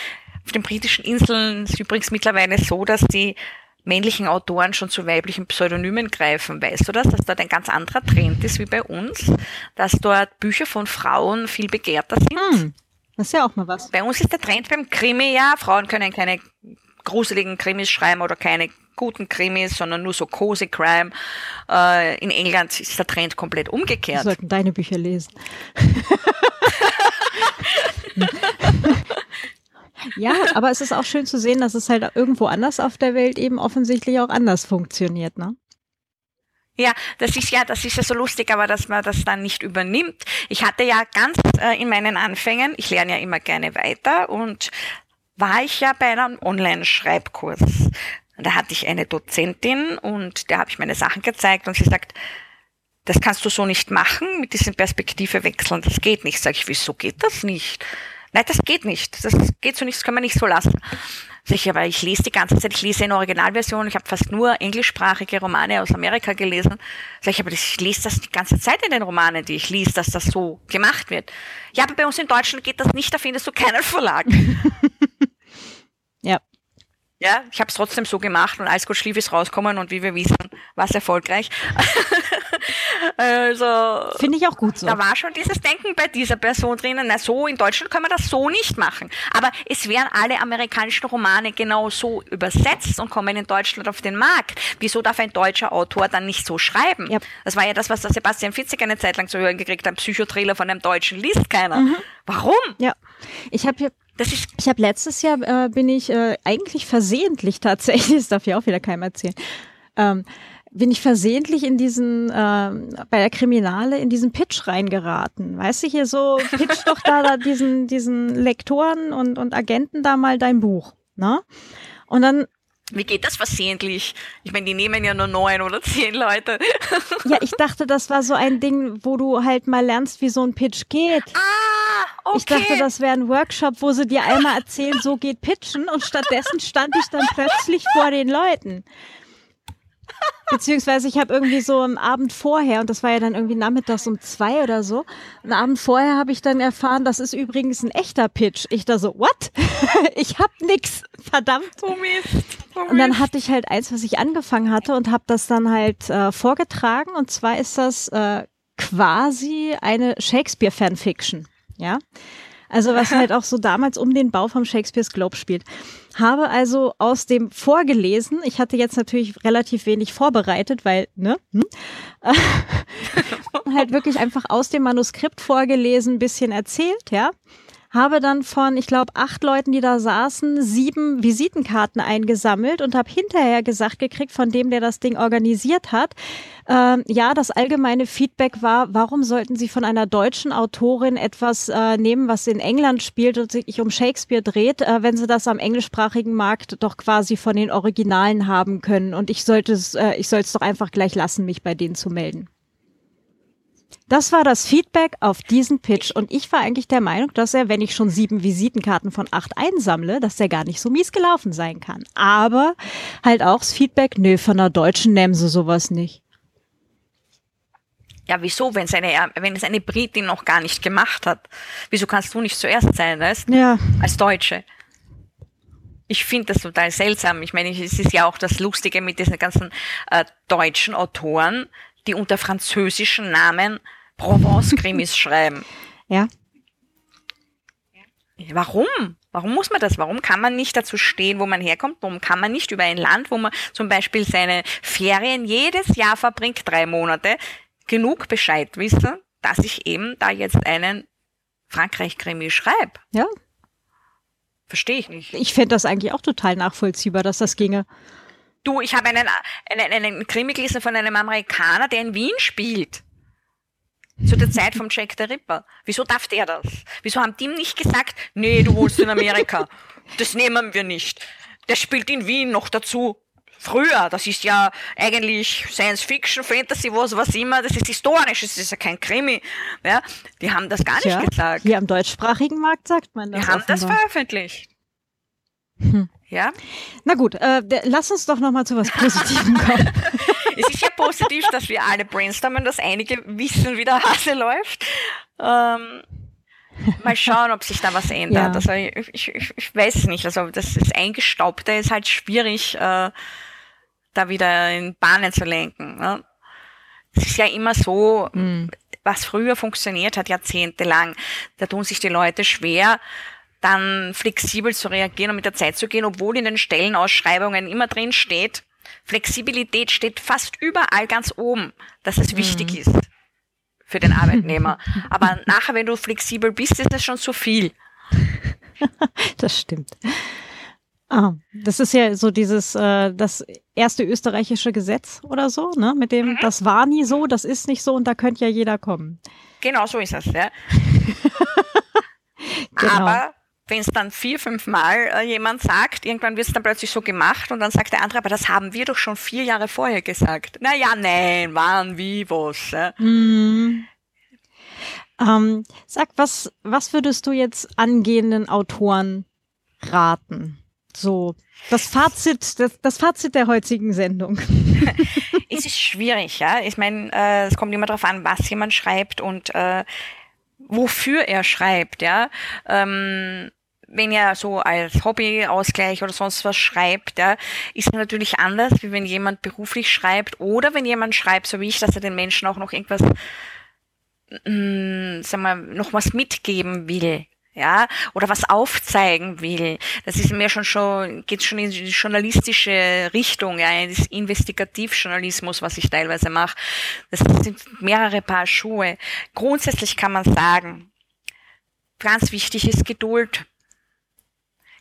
auf den britischen Inseln ist übrigens mittlerweile so, dass die männlichen Autoren schon zu weiblichen Pseudonymen greifen. Weißt du das? Dass dort ein ganz anderer Trend ist wie bei uns, dass dort Bücher von Frauen viel begehrter sind. Hm, das ist ja auch mal was. Bei uns ist der Trend beim Krimi, ja, Frauen können keine gruseligen Krimis schreiben oder keine guten Krimis, sondern nur so cozy Crime. Äh, in England ist der Trend komplett umgekehrt. Wir sollten deine Bücher lesen. Ja, aber es ist auch schön zu sehen, dass es halt irgendwo anders auf der Welt eben offensichtlich auch anders funktioniert, ne? Ja, das ist ja, das ist ja so lustig, aber dass man das dann nicht übernimmt. Ich hatte ja ganz äh, in meinen Anfängen, ich lerne ja immer gerne weiter und war ich ja bei einem Online-Schreibkurs. Da hatte ich eine Dozentin und der habe ich meine Sachen gezeigt und sie sagt, das kannst du so nicht machen, mit diesem Perspektive wechseln, das geht nicht. Sag ich, wieso geht das nicht? Nein, das geht nicht. Das geht so nicht, das kann man nicht so lassen. Sag ich, aber ich lese die ganze Zeit, ich lese in Originalversion, ich habe fast nur englischsprachige Romane aus Amerika gelesen. Sag ich, aber ich lese das die ganze Zeit in den Romanen, die ich lese, dass das so gemacht wird. Ja, aber bei uns in Deutschland geht das nicht, da findest du keinen Verlag. ja. Ja, ich habe es trotzdem so gemacht und alles gut schlief ist rauskommen und wie wir wissen, war es erfolgreich. also finde ich auch gut so. Da war schon dieses Denken bei dieser Person drinnen. Na so in Deutschland kann man das so nicht machen. Aber es werden alle amerikanischen Romane genau so übersetzt und kommen in Deutschland auf den Markt. Wieso darf ein deutscher Autor dann nicht so schreiben? Yep. Das war ja das, was der Sebastian Fitzek eine Zeit lang zu hören gekriegt hat. Ein Psychotrailer von einem Deutschen liest keiner. Mhm. Warum? Ja, ich habe hier das ist ich habe letztes Jahr äh, bin ich äh, eigentlich versehentlich tatsächlich, das darf ja auch wieder keinem erzählen, ähm, bin ich versehentlich in diesen, ähm, bei der Kriminale in diesen Pitch reingeraten. Weißt du, hier so, pitch doch da, da diesen, diesen Lektoren und, und Agenten da mal dein Buch. Ne? Und dann wie geht das versehentlich? Ich meine, die nehmen ja nur neun oder zehn Leute. ja, ich dachte, das war so ein Ding, wo du halt mal lernst, wie so ein Pitch geht. Ah, okay. Ich dachte, das wäre ein Workshop, wo sie dir einmal erzählen, so geht Pitchen und stattdessen stand ich dann plötzlich vor den Leuten. Beziehungsweise ich habe irgendwie so am Abend vorher, und das war ja dann irgendwie nachmittags um zwei oder so, am Abend vorher habe ich dann erfahren, das ist übrigens ein echter Pitch. Ich da so, what? ich hab nix, verdammt. Oh Mist, oh Mist. Und dann hatte ich halt eins, was ich angefangen hatte und habe das dann halt äh, vorgetragen. Und zwar ist das äh, quasi eine Shakespeare-Fanfiction. Ja. Also was halt auch so damals um den Bau vom Shakespeare's Globe spielt. Habe also aus dem vorgelesen, ich hatte jetzt natürlich relativ wenig vorbereitet, weil, ne? Hm? halt wirklich einfach aus dem Manuskript vorgelesen, bisschen erzählt, ja habe dann von, ich glaube, acht Leuten, die da saßen, sieben Visitenkarten eingesammelt und habe hinterher gesagt gekriegt von dem, der das Ding organisiert hat, äh, ja, das allgemeine Feedback war, warum sollten Sie von einer deutschen Autorin etwas äh, nehmen, was in England spielt und sich um Shakespeare dreht, äh, wenn Sie das am englischsprachigen Markt doch quasi von den Originalen haben können und ich sollte es, äh, ich soll es doch einfach gleich lassen, mich bei denen zu melden. Das war das Feedback auf diesen Pitch. Und ich war eigentlich der Meinung, dass er, wenn ich schon sieben Visitenkarten von acht einsammle, dass der gar nicht so mies gelaufen sein kann. Aber halt auch das Feedback, nö, von einer Deutschen nehmen sie sowas nicht. Ja, wieso, wenn es eine, wenn es eine Britin noch gar nicht gemacht hat? Wieso kannst du nicht zuerst sein, weißt? Ja. Als Deutsche. Ich finde das total seltsam. Ich meine, es ist ja auch das Lustige mit diesen ganzen äh, deutschen Autoren, die unter französischen Namen Provence-Krimis schreiben. Ja. Warum? Warum muss man das? Warum kann man nicht dazu stehen, wo man herkommt? Warum kann man nicht über ein Land, wo man zum Beispiel seine Ferien jedes Jahr verbringt, drei Monate, genug Bescheid wissen, dass ich eben da jetzt einen Frankreich-Krimi schreibe? Ja. Verstehe ich nicht. Ich fände das eigentlich auch total nachvollziehbar, dass das ginge. Du, ich habe einen, einen, einen Krimi gelesen von einem Amerikaner, der in Wien spielt. Zu der Zeit vom Jack the Ripper. Wieso darf der das? Wieso haben die ihm nicht gesagt, nee, du wohnst in Amerika. Das nehmen wir nicht. Der spielt in Wien noch dazu. Früher, das ist ja eigentlich Science Fiction, Fantasy, was, was immer, das ist historisch, das ist ja kein Krimi. Ja, die haben das gar nicht ja, gesagt. Hier am deutschsprachigen Markt sagt man das. Die haben offenbar. das veröffentlicht. Hm. Ja? Na gut, äh, lass uns doch nochmal zu was Positivem kommen. es ist ja positiv, dass wir alle brainstormen, dass einige wissen, wie der Hase läuft. Ähm, mal schauen, ob sich da was ändert. Ja. Also ich, ich, ich weiß nicht. Also das, das Eingestaubte ist halt schwierig, äh, da wieder in Bahnen zu lenken. Ne? Es ist ja immer so, mhm. was früher funktioniert hat, jahrzehntelang, da tun sich die Leute schwer, dann flexibel zu reagieren und mit der Zeit zu gehen, obwohl in den Stellenausschreibungen immer drin steht, Flexibilität steht fast überall ganz oben, dass es mhm. wichtig ist für den Arbeitnehmer. Aber nachher, wenn du flexibel bist, ist das schon zu viel. das stimmt. Ah, das ist ja so dieses, äh, das erste österreichische Gesetz oder so, ne? Mit dem, mhm. das war nie so, das ist nicht so und da könnte ja jeder kommen. Genau so ist es, ja. genau. Aber wenn es dann vier, fünf Mal äh, jemand sagt, irgendwann wird es dann plötzlich so gemacht und dann sagt der andere, aber das haben wir doch schon vier Jahre vorher gesagt. Naja, nein, wann, wie, was. Äh? Mm. Ähm, sag, was, was würdest du jetzt angehenden Autoren raten? So, das Fazit, das, das Fazit der heutigen Sendung. es ist schwierig, ja. Ich meine, äh, es kommt immer darauf an, was jemand schreibt und äh, wofür er schreibt, ja. Ähm, wenn er so als Hobbyausgleich oder sonst was schreibt, ja, ist natürlich anders, wie wenn jemand beruflich schreibt oder wenn jemand schreibt, so wie ich, dass er den Menschen auch noch irgendwas, mh, mm, sagen wir, noch was mitgeben will. Ja, oder was aufzeigen will. Das ist mir schon schon, geht schon in die journalistische Richtung, ja, in das Investigativjournalismus, was ich teilweise mache. Das sind mehrere Paar Schuhe. Grundsätzlich kann man sagen, ganz wichtig ist Geduld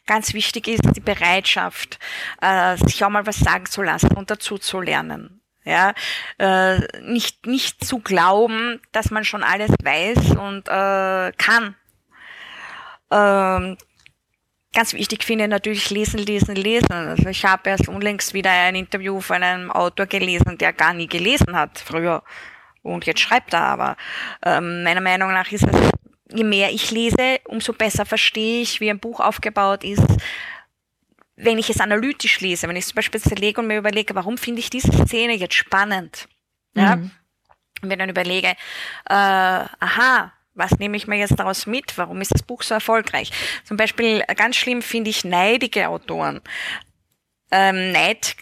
Ganz wichtig ist die Bereitschaft, äh, sich auch mal was sagen zu lassen und dazu zu lernen. Ja, äh, nicht, nicht zu glauben, dass man schon alles weiß und äh, kann. Ähm, ganz wichtig finde ich natürlich lesen, lesen, lesen. Also ich habe erst unlängst wieder ein Interview von einem Autor gelesen, der gar nie gelesen hat früher. Und jetzt schreibt er aber. Ähm, meiner Meinung nach ist es je mehr ich lese, umso besser verstehe ich, wie ein Buch aufgebaut ist. Wenn ich es analytisch lese, wenn ich zum Beispiel zerlege und mir überlege, warum finde ich diese Szene jetzt spannend? Ja? Mhm. Und mir dann überlege, äh, aha, was nehme ich mir jetzt daraus mit? Warum ist das Buch so erfolgreich? Zum Beispiel ganz schlimm finde ich neidige Autoren. Ähm, Neid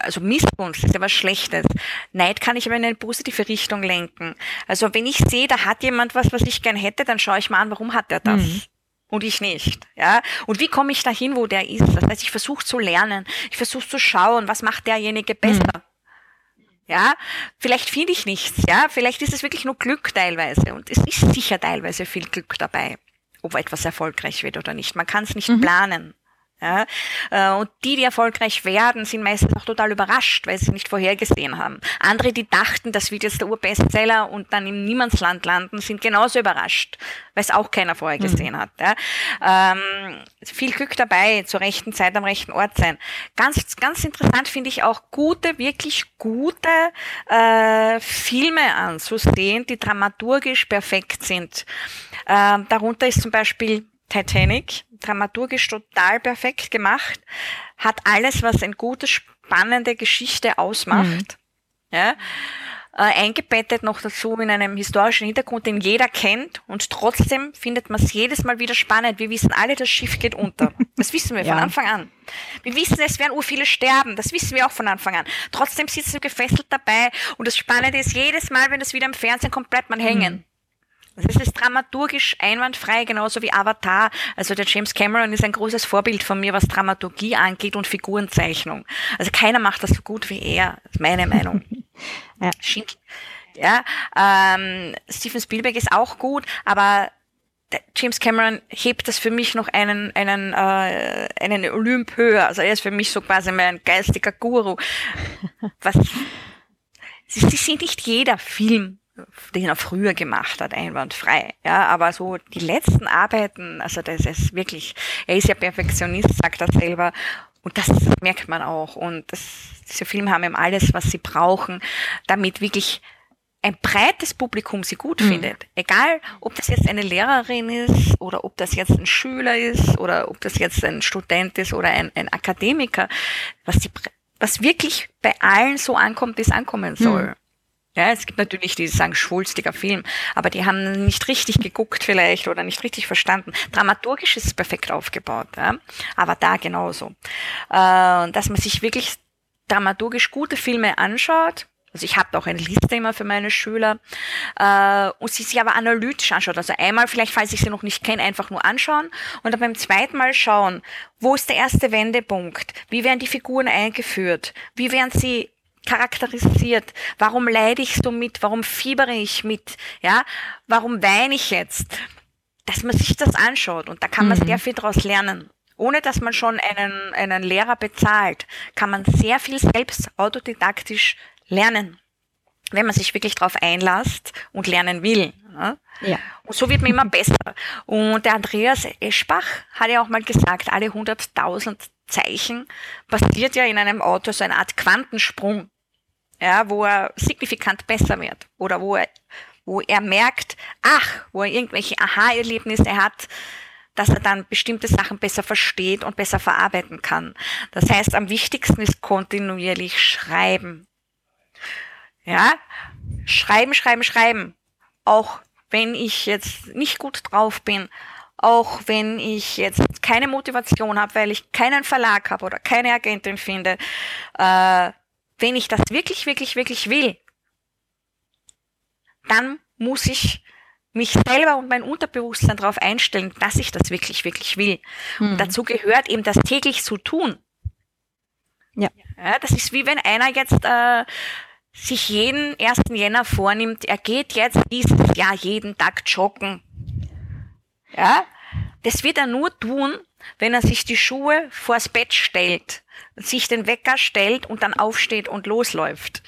also Missgunst ist ja was Schlechtes. Neid kann ich aber in eine positive Richtung lenken. Also wenn ich sehe, da hat jemand was, was ich gern hätte, dann schaue ich mal an, warum hat er das? Mhm. Und ich nicht, ja. Und wie komme ich dahin, wo der ist? Das heißt, ich versuche zu lernen. Ich versuche zu schauen, was macht derjenige besser? Mhm. Ja, vielleicht finde ich nichts, ja. Vielleicht ist es wirklich nur Glück teilweise. Und es ist sicher teilweise viel Glück dabei, ob etwas erfolgreich wird oder nicht. Man kann es nicht mhm. planen. Ja? Äh, und die, die erfolgreich werden, sind meistens auch total überrascht, weil sie es nicht vorhergesehen haben. Andere, die dachten, das wird jetzt der Urbestseller und dann im Niemandsland landen, sind genauso überrascht, weil es auch keiner vorher mhm. gesehen mhm. hat. Ja? Ähm, viel Glück dabei, zur rechten Zeit am rechten Ort sein. Ganz, ganz interessant finde ich auch gute, wirklich gute äh, Filme anzusehen, die dramaturgisch perfekt sind. Ähm, darunter ist zum Beispiel Titanic, dramaturgisch total perfekt gemacht, hat alles, was eine gute, spannende Geschichte ausmacht. Mhm. Ja, äh, eingebettet noch dazu in einem historischen Hintergrund, den jeder kennt und trotzdem findet man es jedes Mal wieder spannend. Wir wissen alle, das Schiff geht unter. Das wissen wir ja. von Anfang an. Wir wissen, es werden ur viele sterben. Das wissen wir auch von Anfang an. Trotzdem sitzen wir gefesselt dabei und das Spannende ist, jedes Mal, wenn das wieder im Fernsehen kommt, bleibt man hängen. Mhm. Also es ist dramaturgisch einwandfrei, genauso wie Avatar. Also der James Cameron ist ein großes Vorbild von mir, was Dramaturgie angeht und Figurenzeichnung. Also keiner macht das so gut wie er, ist meine Meinung. ja. Ja, ähm, Steven Spielberg ist auch gut, aber James Cameron hebt das für mich noch einen, einen, äh, einen Olymp höher. Also er ist für mich so quasi mein geistiger Guru. Was, sie, sie sind nicht jeder Film, den er früher gemacht hat, einwandfrei. Ja, aber so die letzten Arbeiten, also das ist wirklich, er ist ja Perfektionist, sagt er selber. Und das merkt man auch. Und das, diese Filme haben eben alles, was sie brauchen, damit wirklich ein breites Publikum sie gut mhm. findet, egal ob das jetzt eine Lehrerin ist oder ob das jetzt ein Schüler ist oder ob das jetzt ein Student ist oder ein, ein Akademiker, was, die, was wirklich bei allen so ankommt, wie es ankommen soll. Mhm. Ja, es gibt natürlich die, die sagen, schwulstiger Film, aber die haben nicht richtig geguckt vielleicht oder nicht richtig verstanden. Dramaturgisch ist es perfekt aufgebaut, ja? aber da genauso. Äh, dass man sich wirklich dramaturgisch gute Filme anschaut, also ich habe auch eine Liste immer für meine Schüler äh, und sie sich aber analytisch anschaut. Also einmal vielleicht, falls ich sie noch nicht kenne, einfach nur anschauen und dann beim zweiten Mal schauen, wo ist der erste Wendepunkt? Wie werden die Figuren eingeführt? Wie werden sie charakterisiert? Warum leide ich so mit? Warum fiebere ich mit? Ja, warum weine ich jetzt? Dass man sich das anschaut und da kann man mhm. sehr viel daraus lernen. Ohne dass man schon einen, einen Lehrer bezahlt, kann man sehr viel selbst autodidaktisch lernen, wenn man sich wirklich darauf einlasst und lernen will. Ne? Ja. Und so wird man immer besser. Und der Andreas Eschbach hat ja auch mal gesagt, alle 100.000 Zeichen passiert ja in einem Auto so eine Art Quantensprung, ja, wo er signifikant besser wird oder wo er, wo er merkt, ach, wo er irgendwelche Aha-Erlebnisse hat, dass er dann bestimmte Sachen besser versteht und besser verarbeiten kann. Das heißt, am wichtigsten ist kontinuierlich schreiben. Ja, schreiben, schreiben, schreiben. Auch wenn ich jetzt nicht gut drauf bin, auch wenn ich jetzt keine Motivation habe, weil ich keinen Verlag habe oder keine Agentin finde, äh, wenn ich das wirklich, wirklich, wirklich will, dann muss ich mich selber und mein Unterbewusstsein darauf einstellen, dass ich das wirklich, wirklich will. Mhm. Und dazu gehört eben das täglich zu tun. Ja. ja. Das ist wie wenn einer jetzt äh, sich jeden 1. Jänner vornimmt, er geht jetzt dieses Jahr jeden Tag joggen. Ja, das wird er nur tun, wenn er sich die Schuhe vors Bett stellt, sich den Wecker stellt und dann aufsteht und losläuft.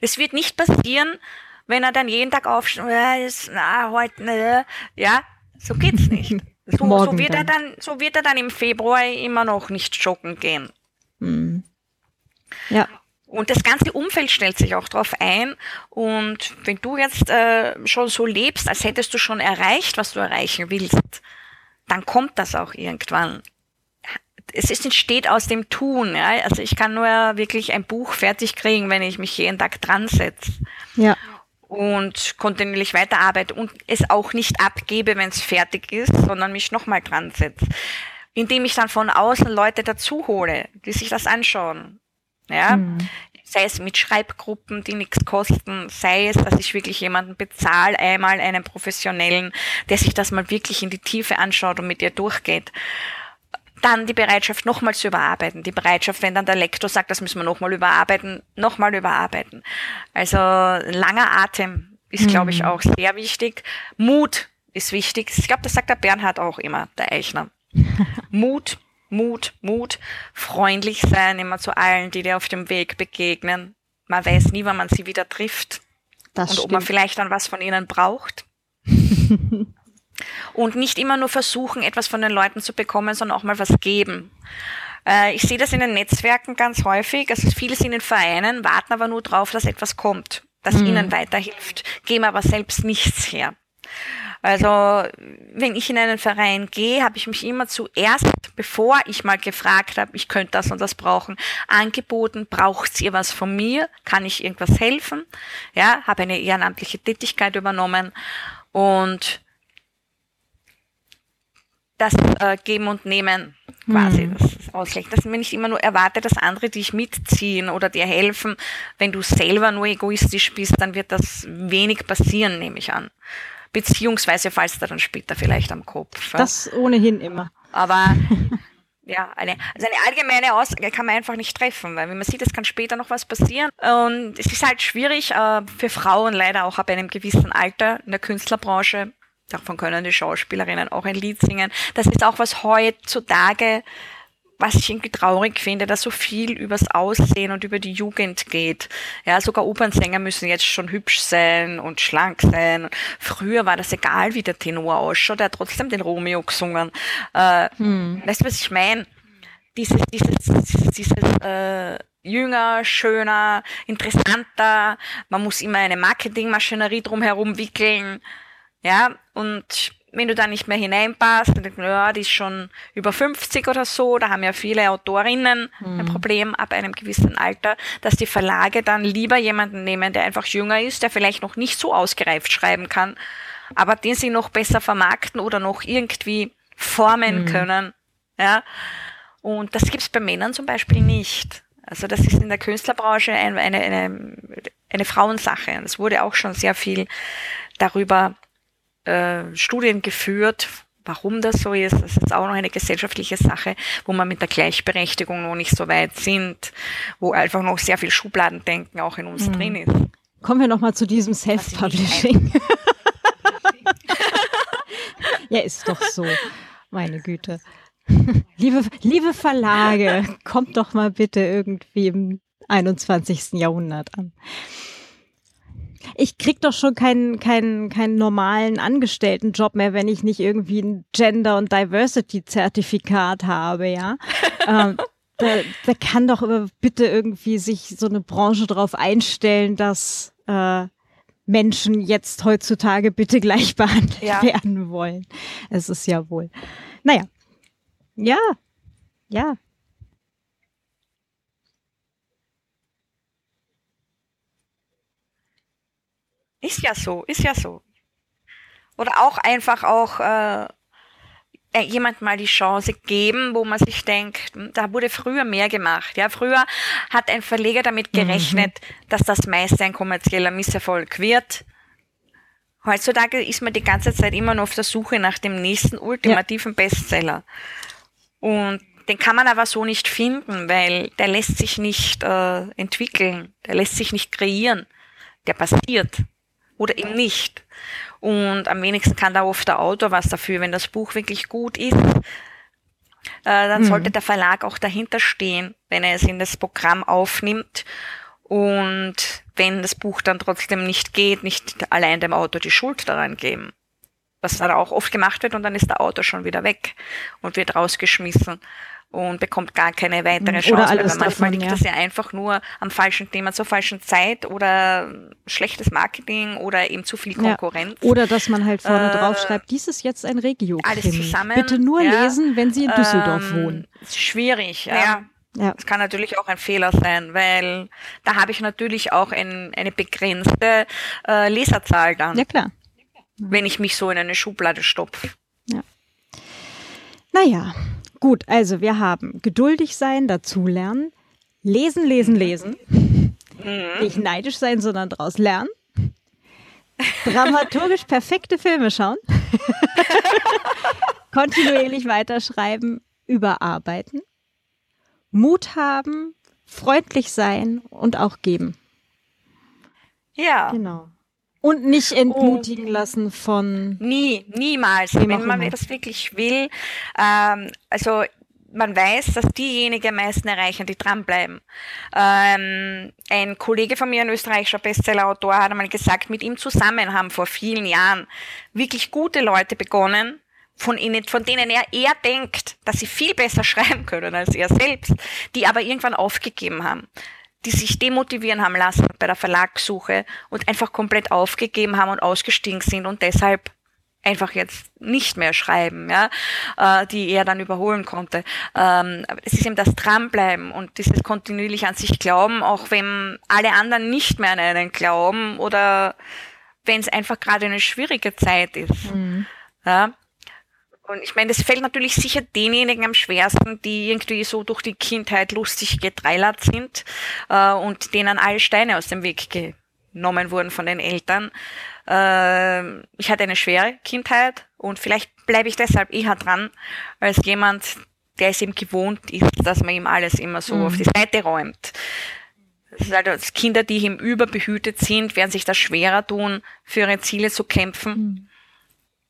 Das wird nicht passieren, wenn er dann jeden Tag aufsteht, äh, na, heute, ne, ja, so geht's nicht. So, so wird er dann, so wird er dann im Februar immer noch nicht joggen gehen. Mhm. Ja. Und das ganze Umfeld stellt sich auch darauf ein. Und wenn du jetzt äh, schon so lebst, als hättest du schon erreicht, was du erreichen willst, dann kommt das auch irgendwann. Es ist, entsteht aus dem Tun. Ja? Also ich kann nur wirklich ein Buch fertig kriegen, wenn ich mich jeden Tag dran setze. Ja. Und kontinuierlich weiterarbeite und es auch nicht abgebe, wenn es fertig ist, sondern mich nochmal dran setze. Indem ich dann von außen Leute dazu hole, die sich das anschauen. Ja, mhm. sei es mit Schreibgruppen, die nichts kosten, sei es, dass ich wirklich jemanden bezahle, einmal einen professionellen, der sich das mal wirklich in die Tiefe anschaut und mit dir durchgeht. Dann die Bereitschaft, nochmal zu überarbeiten. Die Bereitschaft, wenn dann der Lektor sagt, das müssen wir nochmal überarbeiten, nochmal überarbeiten. Also langer Atem ist, mhm. glaube ich, auch sehr wichtig. Mut ist wichtig. Ich glaube, das sagt der Bernhard auch immer, der Eichner. Mut Mut, Mut, freundlich sein immer zu allen, die dir auf dem Weg begegnen. Man weiß nie, wann man sie wieder trifft. Das und stimmt. ob man vielleicht dann was von ihnen braucht. und nicht immer nur versuchen, etwas von den Leuten zu bekommen, sondern auch mal was geben. Äh, ich sehe das in den Netzwerken ganz häufig. Also viele sind in Vereinen, warten aber nur drauf, dass etwas kommt, das mhm. ihnen weiterhilft, geben aber selbst nichts her. Also wenn ich in einen Verein gehe, habe ich mich immer zuerst, bevor ich mal gefragt habe, ich könnte das und das brauchen, angeboten, braucht ihr was von mir? Kann ich irgendwas helfen? Ja, habe eine ehrenamtliche Tätigkeit übernommen und das äh, Geben und Nehmen quasi, mhm. das ausgleichen. Dass man nicht immer nur erwartet, dass andere dich mitziehen oder dir helfen. Wenn du selber nur egoistisch bist, dann wird das wenig passieren, nehme ich an beziehungsweise falls da dann später vielleicht am Kopf. Das ohnehin immer. Aber ja, eine, also eine allgemeine Aussage kann man einfach nicht treffen, weil wie man sieht, es kann später noch was passieren. Und es ist halt schwierig äh, für Frauen leider auch ab einem gewissen Alter in der Künstlerbranche. Davon können die Schauspielerinnen auch ein Lied singen. Das ist auch was heutzutage was ich irgendwie traurig finde, dass so viel übers Aussehen und über die Jugend geht. Ja, sogar Opernsänger müssen jetzt schon hübsch sein und schlank sein. Früher war das egal, wie der Tenor ausschaut, er hat trotzdem den Romeo gesungen. Äh, hm. Weißt du, was ich meine? Dieses, dieses, dieses, dieses äh, jünger, schöner, interessanter. Man muss immer eine Marketingmaschinerie drumherum wickeln. Ja, und wenn du da nicht mehr hineinpasst, dann denkst du, ja, die ist schon über 50 oder so, da haben ja viele Autorinnen mhm. ein Problem ab einem gewissen Alter, dass die Verlage dann lieber jemanden nehmen, der einfach jünger ist, der vielleicht noch nicht so ausgereift schreiben kann, aber den sie noch besser vermarkten oder noch irgendwie formen mhm. können. Ja. Und das gibt's bei Männern zum Beispiel nicht. Also das ist in der Künstlerbranche eine, eine, eine, eine Frauensache. Und es wurde auch schon sehr viel darüber äh, Studien geführt, warum das so ist. Das ist auch noch eine gesellschaftliche Sache, wo man mit der Gleichberechtigung noch nicht so weit sind, wo einfach noch sehr viel Schubladendenken auch in uns mhm. drin ist. Kommen wir nochmal zu diesem Self-Publishing. ja, ist doch so. Meine Güte. liebe, liebe Verlage, kommt doch mal bitte irgendwie im 21. Jahrhundert an ich krieg doch schon keinen, keinen, keinen normalen Angestelltenjob mehr, wenn ich nicht irgendwie ein Gender- und Diversity-Zertifikat habe, ja. ähm, da, da kann doch bitte irgendwie sich so eine Branche darauf einstellen, dass äh, Menschen jetzt heutzutage bitte gleich behandelt ja. werden wollen. Es ist ja wohl. Naja. Ja. Ja. Ist ja so, ist ja so. Oder auch einfach auch äh, äh, jemand mal die Chance geben, wo man sich denkt, hm, da wurde früher mehr gemacht. Ja, früher hat ein Verleger damit mhm. gerechnet, mhm. dass das meiste ein kommerzieller Misserfolg wird. Heutzutage ist man die ganze Zeit immer noch auf der Suche nach dem nächsten ultimativen ja. Bestseller. Und den kann man aber so nicht finden, weil der lässt sich nicht äh, entwickeln, der lässt sich nicht kreieren, der passiert oder eben nicht. Und am wenigsten kann da oft der Autor was dafür. Wenn das Buch wirklich gut ist, äh, dann mhm. sollte der Verlag auch dahinter stehen, wenn er es in das Programm aufnimmt. Und wenn das Buch dann trotzdem nicht geht, nicht allein dem Autor die Schuld daran geben. Was dann auch oft gemacht wird und dann ist der Autor schon wieder weg und wird rausgeschmissen und bekommt gar keine weitere Chance. Oder alles manchmal davon, liegt ja. das ja einfach nur am falschen Thema zur falschen Zeit oder schlechtes Marketing oder eben zu viel Konkurrenz. Ja. Oder dass man halt vorne äh, drauf schreibt, dies ist jetzt ein regio -Krimi. Alles zusammen. Bitte nur ja. lesen, wenn Sie in Düsseldorf ähm, wohnen. Schwierig, ja. Ja. Das kann natürlich auch ein Fehler sein, weil da habe ich natürlich auch ein, eine begrenzte äh, Leserzahl dann. Ja, klar. Wenn ich mich so in eine Schublade stopfe. Ja. Naja, Gut, also wir haben geduldig sein, dazulernen, lesen, lesen, lesen. Mhm. Nicht neidisch sein, sondern daraus lernen. Dramaturgisch perfekte Filme schauen. Kontinuierlich weiterschreiben, überarbeiten. Mut haben, freundlich sein und auch geben. Ja. Genau. Und nicht entmutigen oh. lassen von. Nie, niemals. Wenn man etwas wirklich will, ähm, also man weiß, dass diejenigen am meisten erreichen, die dranbleiben. Ähm, ein Kollege von mir, ein österreichischer Bestsellerautor, hat einmal gesagt, mit ihm zusammen haben vor vielen Jahren wirklich gute Leute begonnen, von, ihnen, von denen er eher denkt, dass sie viel besser schreiben können als er selbst, die aber irgendwann aufgegeben haben die sich demotivieren haben lassen bei der Verlagssuche und einfach komplett aufgegeben haben und ausgestiegen sind und deshalb einfach jetzt nicht mehr schreiben, ja, äh, die er dann überholen konnte. Ähm, es ist eben das Dranbleiben und dieses kontinuierlich an sich glauben, auch wenn alle anderen nicht mehr an einen glauben oder wenn es einfach gerade eine schwierige Zeit ist. Mhm. Ja. Und ich meine, das fällt natürlich sicher denjenigen am schwersten, die irgendwie so durch die Kindheit lustig getreilert sind äh, und denen alle Steine aus dem Weg weggenommen wurden von den Eltern. Äh, ich hatte eine schwere Kindheit und vielleicht bleibe ich deshalb eher dran als jemand, der es eben gewohnt ist, dass man ihm alles immer so mhm. auf die Seite räumt. Das ist also Kinder, die eben überbehütet sind, werden sich das schwerer tun, für ihre Ziele zu kämpfen, mhm.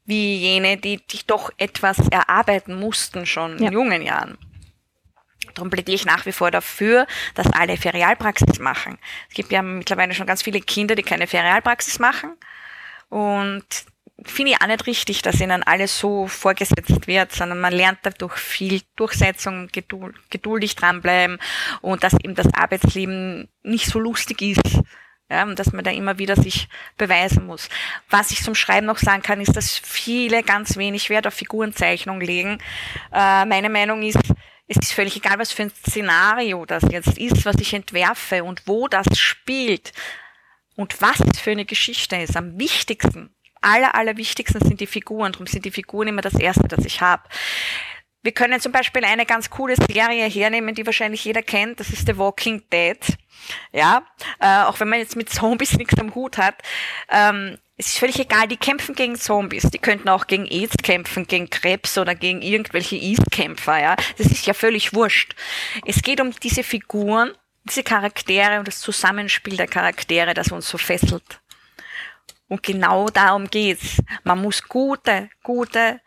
Wie jene, die sich doch etwas erarbeiten mussten schon ja. in jungen Jahren. Darum plädiere ich nach wie vor dafür, dass alle Ferialpraxis machen. Es gibt ja mittlerweile schon ganz viele Kinder, die keine Ferialpraxis machen. Und finde ich auch nicht richtig, dass ihnen alles so vorgesetzt wird, sondern man lernt dadurch viel Durchsetzung, geduld, geduldig dranbleiben und dass eben das Arbeitsleben nicht so lustig ist. Ja, und dass man da immer wieder sich beweisen muss. Was ich zum Schreiben noch sagen kann, ist, dass viele ganz wenig Wert auf Figurenzeichnung legen. Äh, meine Meinung ist, es ist völlig egal, was für ein Szenario das jetzt ist, was ich entwerfe und wo das spielt und was für eine Geschichte ist. Am wichtigsten aller, allerwichtigsten sind die Figuren. Darum sind die Figuren immer das Erste, das ich habe. Wir können zum Beispiel eine ganz coole Serie hernehmen, die wahrscheinlich jeder kennt. Das ist The Walking Dead. Ja, äh, auch wenn man jetzt mit Zombies nichts am Hut hat. Ähm, es ist völlig egal, die kämpfen gegen Zombies. Die könnten auch gegen AIDS kämpfen, gegen Krebs oder gegen irgendwelche East-Kämpfer. Ja, das ist ja völlig wurscht. Es geht um diese Figuren, diese Charaktere und das Zusammenspiel der Charaktere, das uns so fesselt. Und genau darum geht's. Man muss gute, gute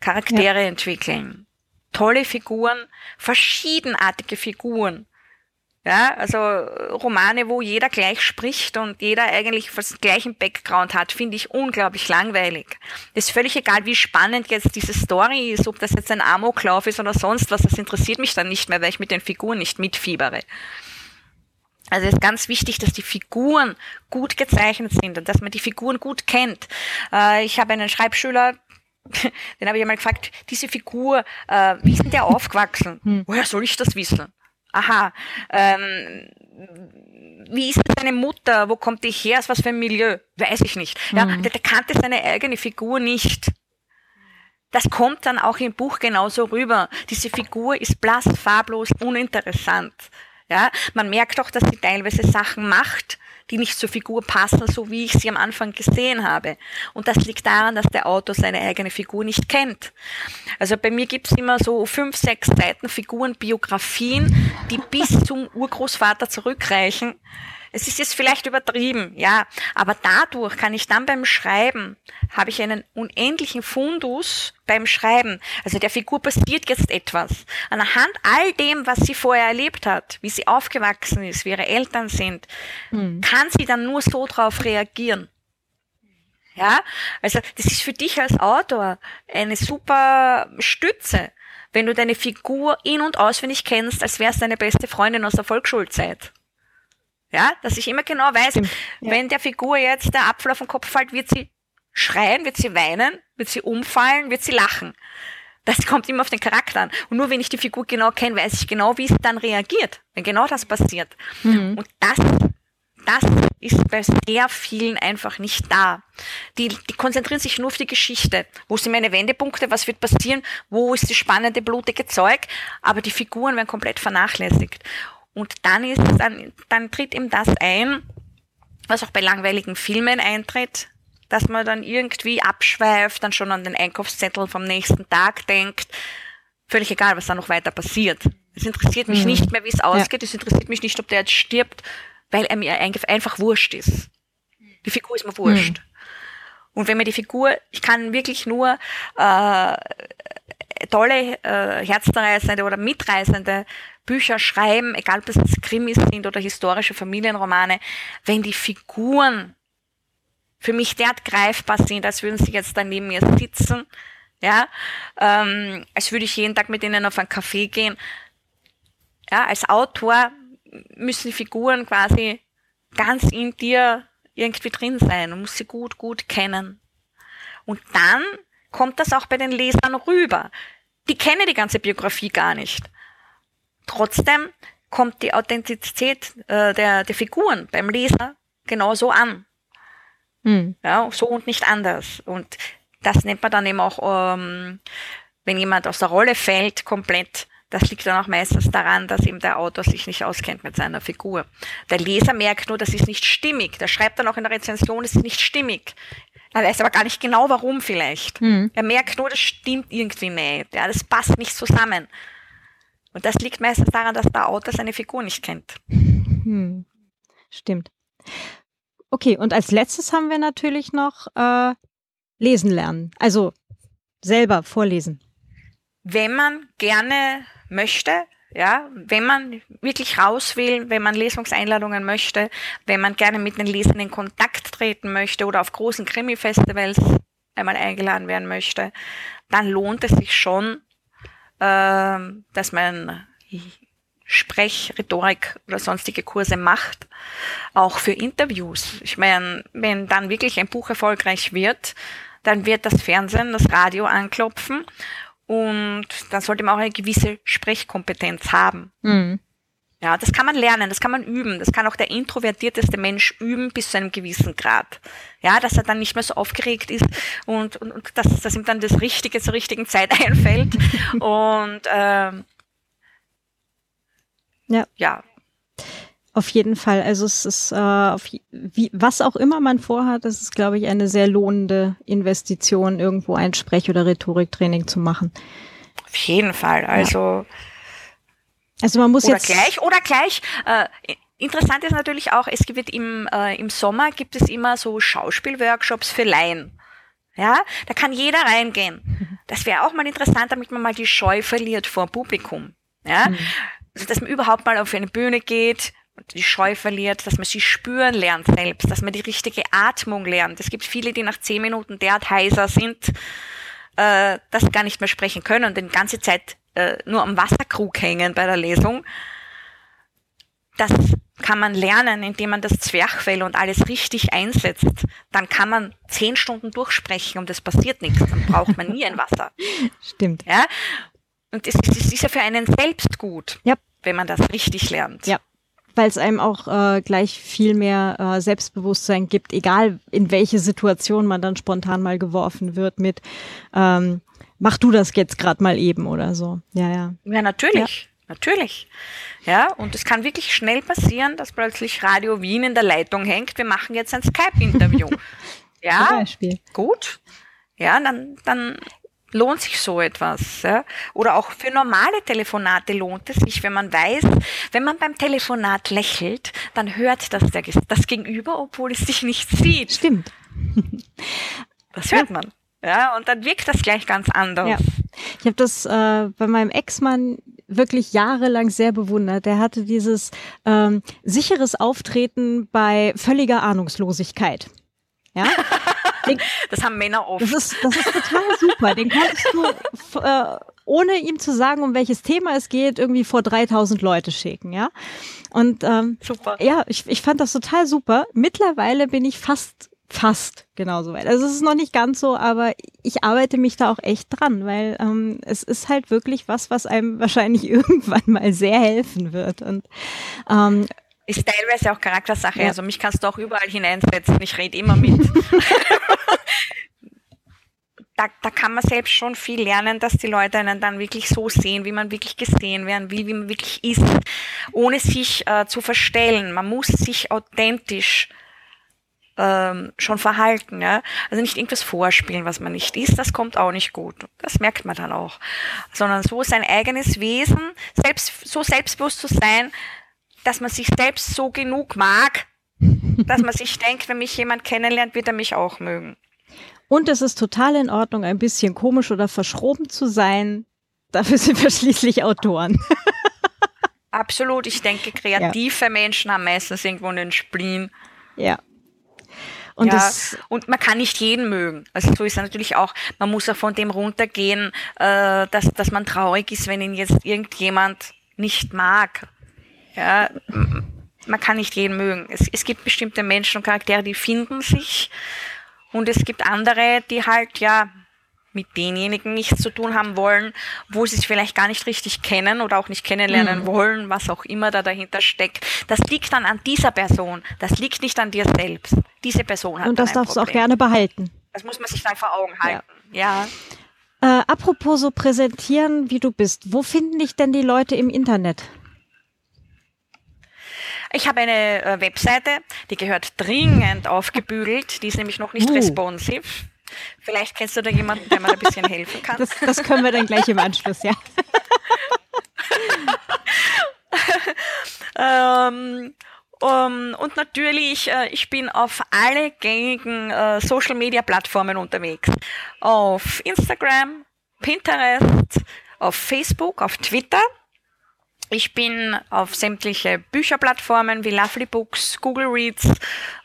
Charaktere ja. entwickeln. Tolle Figuren, verschiedenartige Figuren. Ja, also Romane, wo jeder gleich spricht und jeder eigentlich fast gleichen Background hat, finde ich unglaublich langweilig. ist völlig egal, wie spannend jetzt diese Story ist, ob das jetzt ein Amoklauf ist oder sonst was, das interessiert mich dann nicht mehr, weil ich mit den Figuren nicht mitfiebere. Also es ist ganz wichtig, dass die Figuren gut gezeichnet sind und dass man die Figuren gut kennt. Äh, ich habe einen Schreibschüler, den habe ich einmal gefragt, diese Figur, äh, wie ist denn der aufgewachsen? Hm. Woher soll ich das wissen? Aha. Ähm, wie ist seine Mutter? Wo kommt die her? Aus was für ein Milieu? Weiß ich nicht. Ja, mhm. der, der kannte seine eigene Figur nicht. Das kommt dann auch im Buch genauso rüber. Diese Figur ist blass, farblos, uninteressant. Ja, man merkt auch, dass sie teilweise Sachen macht, die nicht zur Figur passen, so wie ich sie am Anfang gesehen habe. Und das liegt daran, dass der Autor seine eigene Figur nicht kennt. Also bei mir gibt's immer so fünf, sechs Seiten Figurenbiografien, die bis zum Urgroßvater zurückreichen. Es ist jetzt vielleicht übertrieben, ja, aber dadurch kann ich dann beim Schreiben, habe ich einen unendlichen Fundus beim Schreiben. Also der Figur passiert jetzt etwas. Anhand all dem, was sie vorher erlebt hat, wie sie aufgewachsen ist, wie ihre Eltern sind, mhm. kann sie dann nur so drauf reagieren. Ja, also das ist für dich als Autor eine super Stütze, wenn du deine Figur in- und auswendig kennst, als wär's deine beste Freundin aus der Volksschulzeit. Ja, dass ich immer genau weiß, ja. wenn der Figur jetzt der Apfel auf den Kopf fällt, wird sie schreien, wird sie weinen, wird sie umfallen, wird sie lachen. Das kommt immer auf den Charakter an. Und nur wenn ich die Figur genau kenne, weiß ich genau, wie sie dann reagiert, wenn genau das passiert. Mhm. Und das, das ist bei sehr vielen einfach nicht da. Die, die konzentrieren sich nur auf die Geschichte. Wo sind meine Wendepunkte? Was wird passieren? Wo ist die spannende, blutige Zeug? Aber die Figuren werden komplett vernachlässigt. Und dann ist, dann, dann tritt ihm das ein, was auch bei langweiligen Filmen eintritt, dass man dann irgendwie abschweift, dann schon an den Einkaufszettel vom nächsten Tag denkt. Völlig egal, was da noch weiter passiert. Es interessiert mich mhm. nicht mehr, wie es ausgeht. Es interessiert mich nicht, ob der jetzt stirbt, weil er mir einfach wurscht ist. Die Figur ist mir wurscht. Mhm. Und wenn mir die Figur, ich kann wirklich nur äh, tolle, äh, herzzerreißende oder mitreißende Bücher schreiben, egal ob das jetzt Krimis sind oder historische Familienromane, wenn die Figuren für mich derart greifbar sind, als würden sie jetzt da neben mir sitzen, ja, ähm, als würde ich jeden Tag mit ihnen auf einen Café gehen. Ja, als Autor müssen die Figuren quasi ganz in dir irgendwie drin sein und muss sie gut, gut kennen. Und dann kommt das auch bei den Lesern rüber. Die kennen die ganze Biografie gar nicht. Trotzdem kommt die Authentizität äh, der, der Figuren beim Leser genauso an. Mhm. Ja, so und nicht anders. Und das nennt man dann eben auch, ähm, wenn jemand aus der Rolle fällt, komplett, Das liegt dann auch meistens daran, dass eben der Autor sich nicht auskennt mit seiner Figur. Der Leser merkt nur, das ist nicht stimmig. Der schreibt dann auch in der Rezension, es ist nicht stimmig. Er weiß aber gar nicht genau, warum vielleicht. Hm. Er merkt nur, das stimmt irgendwie nicht. Ja, das passt nicht zusammen. Und das liegt meistens daran, dass der Autor seine Figur nicht kennt. Hm. Stimmt. Okay, und als letztes haben wir natürlich noch äh, lesen lernen. Also selber vorlesen. Wenn man gerne möchte, ja, wenn man wirklich raus will, wenn man Lesungseinladungen möchte, wenn man gerne mit den Lesern in Kontakt treten möchte oder auf großen Krimi-Festivals einmal eingeladen werden möchte, dann lohnt es sich schon, äh, dass man Sprech, Rhetorik oder sonstige Kurse macht, auch für Interviews. Ich meine, wenn dann wirklich ein Buch erfolgreich wird, dann wird das Fernsehen, das Radio anklopfen und dann sollte man auch eine gewisse Sprechkompetenz haben. Mhm. Ja, das kann man lernen, das kann man üben. Das kann auch der introvertierteste Mensch üben bis zu einem gewissen Grad. Ja, dass er dann nicht mehr so aufgeregt ist und, und, und dass, dass ihm dann das Richtige zur richtigen Zeit einfällt. und ähm, ja. ja. Auf jeden Fall. Also es ist, äh, auf, wie, was auch immer man vorhat, es ist, glaube ich, eine sehr lohnende Investition, irgendwo ein Sprech- oder Rhetoriktraining zu machen. Auf jeden Fall. Also, also man muss oder jetzt gleich oder gleich. Äh, interessant ist natürlich auch, es gibt im, äh, im Sommer gibt es immer so Schauspielworkshops für Laien. Ja, da kann jeder reingehen. Das wäre auch mal interessant, damit man mal die Scheu verliert vor Publikum. Ja, mhm. also, dass man überhaupt mal auf eine Bühne geht, die Scheu verliert, dass man sie spüren lernt selbst, dass man die richtige Atmung lernt. Es gibt viele, die nach zehn Minuten derart heiser sind, äh, dass sie gar nicht mehr sprechen können und die ganze Zeit äh, nur am Wasserkrug hängen bei der Lesung. Das kann man lernen, indem man das Zwerchfell und alles richtig einsetzt. Dann kann man zehn Stunden durchsprechen und es passiert nichts. Dann braucht man nie ein Wasser. Stimmt. Ja? Und es, es ist ja für einen selbst gut, ja. wenn man das richtig lernt. Ja weil es einem auch äh, gleich viel mehr äh, Selbstbewusstsein gibt, egal in welche Situation man dann spontan mal geworfen wird mit ähm, mach du das jetzt gerade mal eben oder so. Ja, ja. Ja, natürlich. Ja. Natürlich. Ja, und es kann wirklich schnell passieren, dass plötzlich Radio Wien in der Leitung hängt. Wir machen jetzt ein Skype-Interview. ja, Zum Beispiel. gut. Ja, dann, dann lohnt sich so etwas. Ja? Oder auch für normale Telefonate lohnt es sich, wenn man weiß, wenn man beim Telefonat lächelt, dann hört das der, das Gegenüber, obwohl es sich nicht sieht. Stimmt. Das hört man. Ja, und dann wirkt das gleich ganz anders. Ja. Ich habe das äh, bei meinem Ex-Mann wirklich jahrelang sehr bewundert. Der hatte dieses ähm, sicheres Auftreten bei völliger Ahnungslosigkeit. Ja? Den, das haben Männer oft. Das ist, das ist total super. Den konntest du, äh, ohne ihm zu sagen, um welches Thema es geht, irgendwie vor 3000 Leute schicken, ja. Und ähm, super. ja, ich, ich fand das total super. Mittlerweile bin ich fast fast genauso weit. Also es ist noch nicht ganz so, aber ich arbeite mich da auch echt dran, weil ähm, es ist halt wirklich was, was einem wahrscheinlich irgendwann mal sehr helfen wird. Und ähm, ist teilweise auch Charaktersache. Ja. Also mich kannst du auch überall hineinsetzen. Ich rede immer mit. da, da kann man selbst schon viel lernen, dass die Leute einen dann wirklich so sehen, wie man wirklich gesehen werden will, wie man wirklich ist, ohne sich äh, zu verstellen. Man muss sich authentisch ähm, schon verhalten, ja. Also nicht irgendwas vorspielen, was man nicht ist, das kommt auch nicht gut. Das merkt man dann auch. Sondern so sein eigenes Wesen, selbst, so selbstbewusst zu sein, dass man sich selbst so genug mag, dass man sich denkt, wenn mich jemand kennenlernt, wird er mich auch mögen. Und es ist total in Ordnung, ein bisschen komisch oder verschroben zu sein. Dafür sind wir schließlich Autoren. Absolut. Ich denke, kreative ja. Menschen haben meistens irgendwo einen Spleen. Ja. Und, ja, und man kann nicht jeden mögen. Also so ist es natürlich auch, man muss auch von dem runtergehen, äh, dass, dass man traurig ist, wenn ihn jetzt irgendjemand nicht mag. Ja, man kann nicht jeden mögen. Es, es gibt bestimmte Menschen und Charaktere, die finden sich und es gibt andere, die halt ja mit denjenigen nichts zu tun haben wollen, wo sie es vielleicht gar nicht richtig kennen oder auch nicht kennenlernen mhm. wollen, was auch immer da dahinter steckt. Das liegt dann an dieser Person. Das liegt nicht an dir selbst. Diese Person hat Und das darfst du auch gerne behalten. Das muss man sich dann vor Augen halten. Ja. ja. Äh, apropos so präsentieren, wie du bist, wo finden dich denn die Leute im Internet? Ich habe eine äh, Webseite, die gehört dringend aufgebügelt, die ist nämlich noch nicht uh. responsive. Vielleicht kennst du da jemanden, der mir ein bisschen helfen kann. Das, das können wir dann gleich im Anschluss, ja. ähm, um, und natürlich, äh, ich bin auf alle gängigen äh, Social Media Plattformen unterwegs. Auf Instagram, Pinterest, auf Facebook, auf Twitter. Ich bin auf sämtliche Bücherplattformen wie Lovely Books, Google Reads,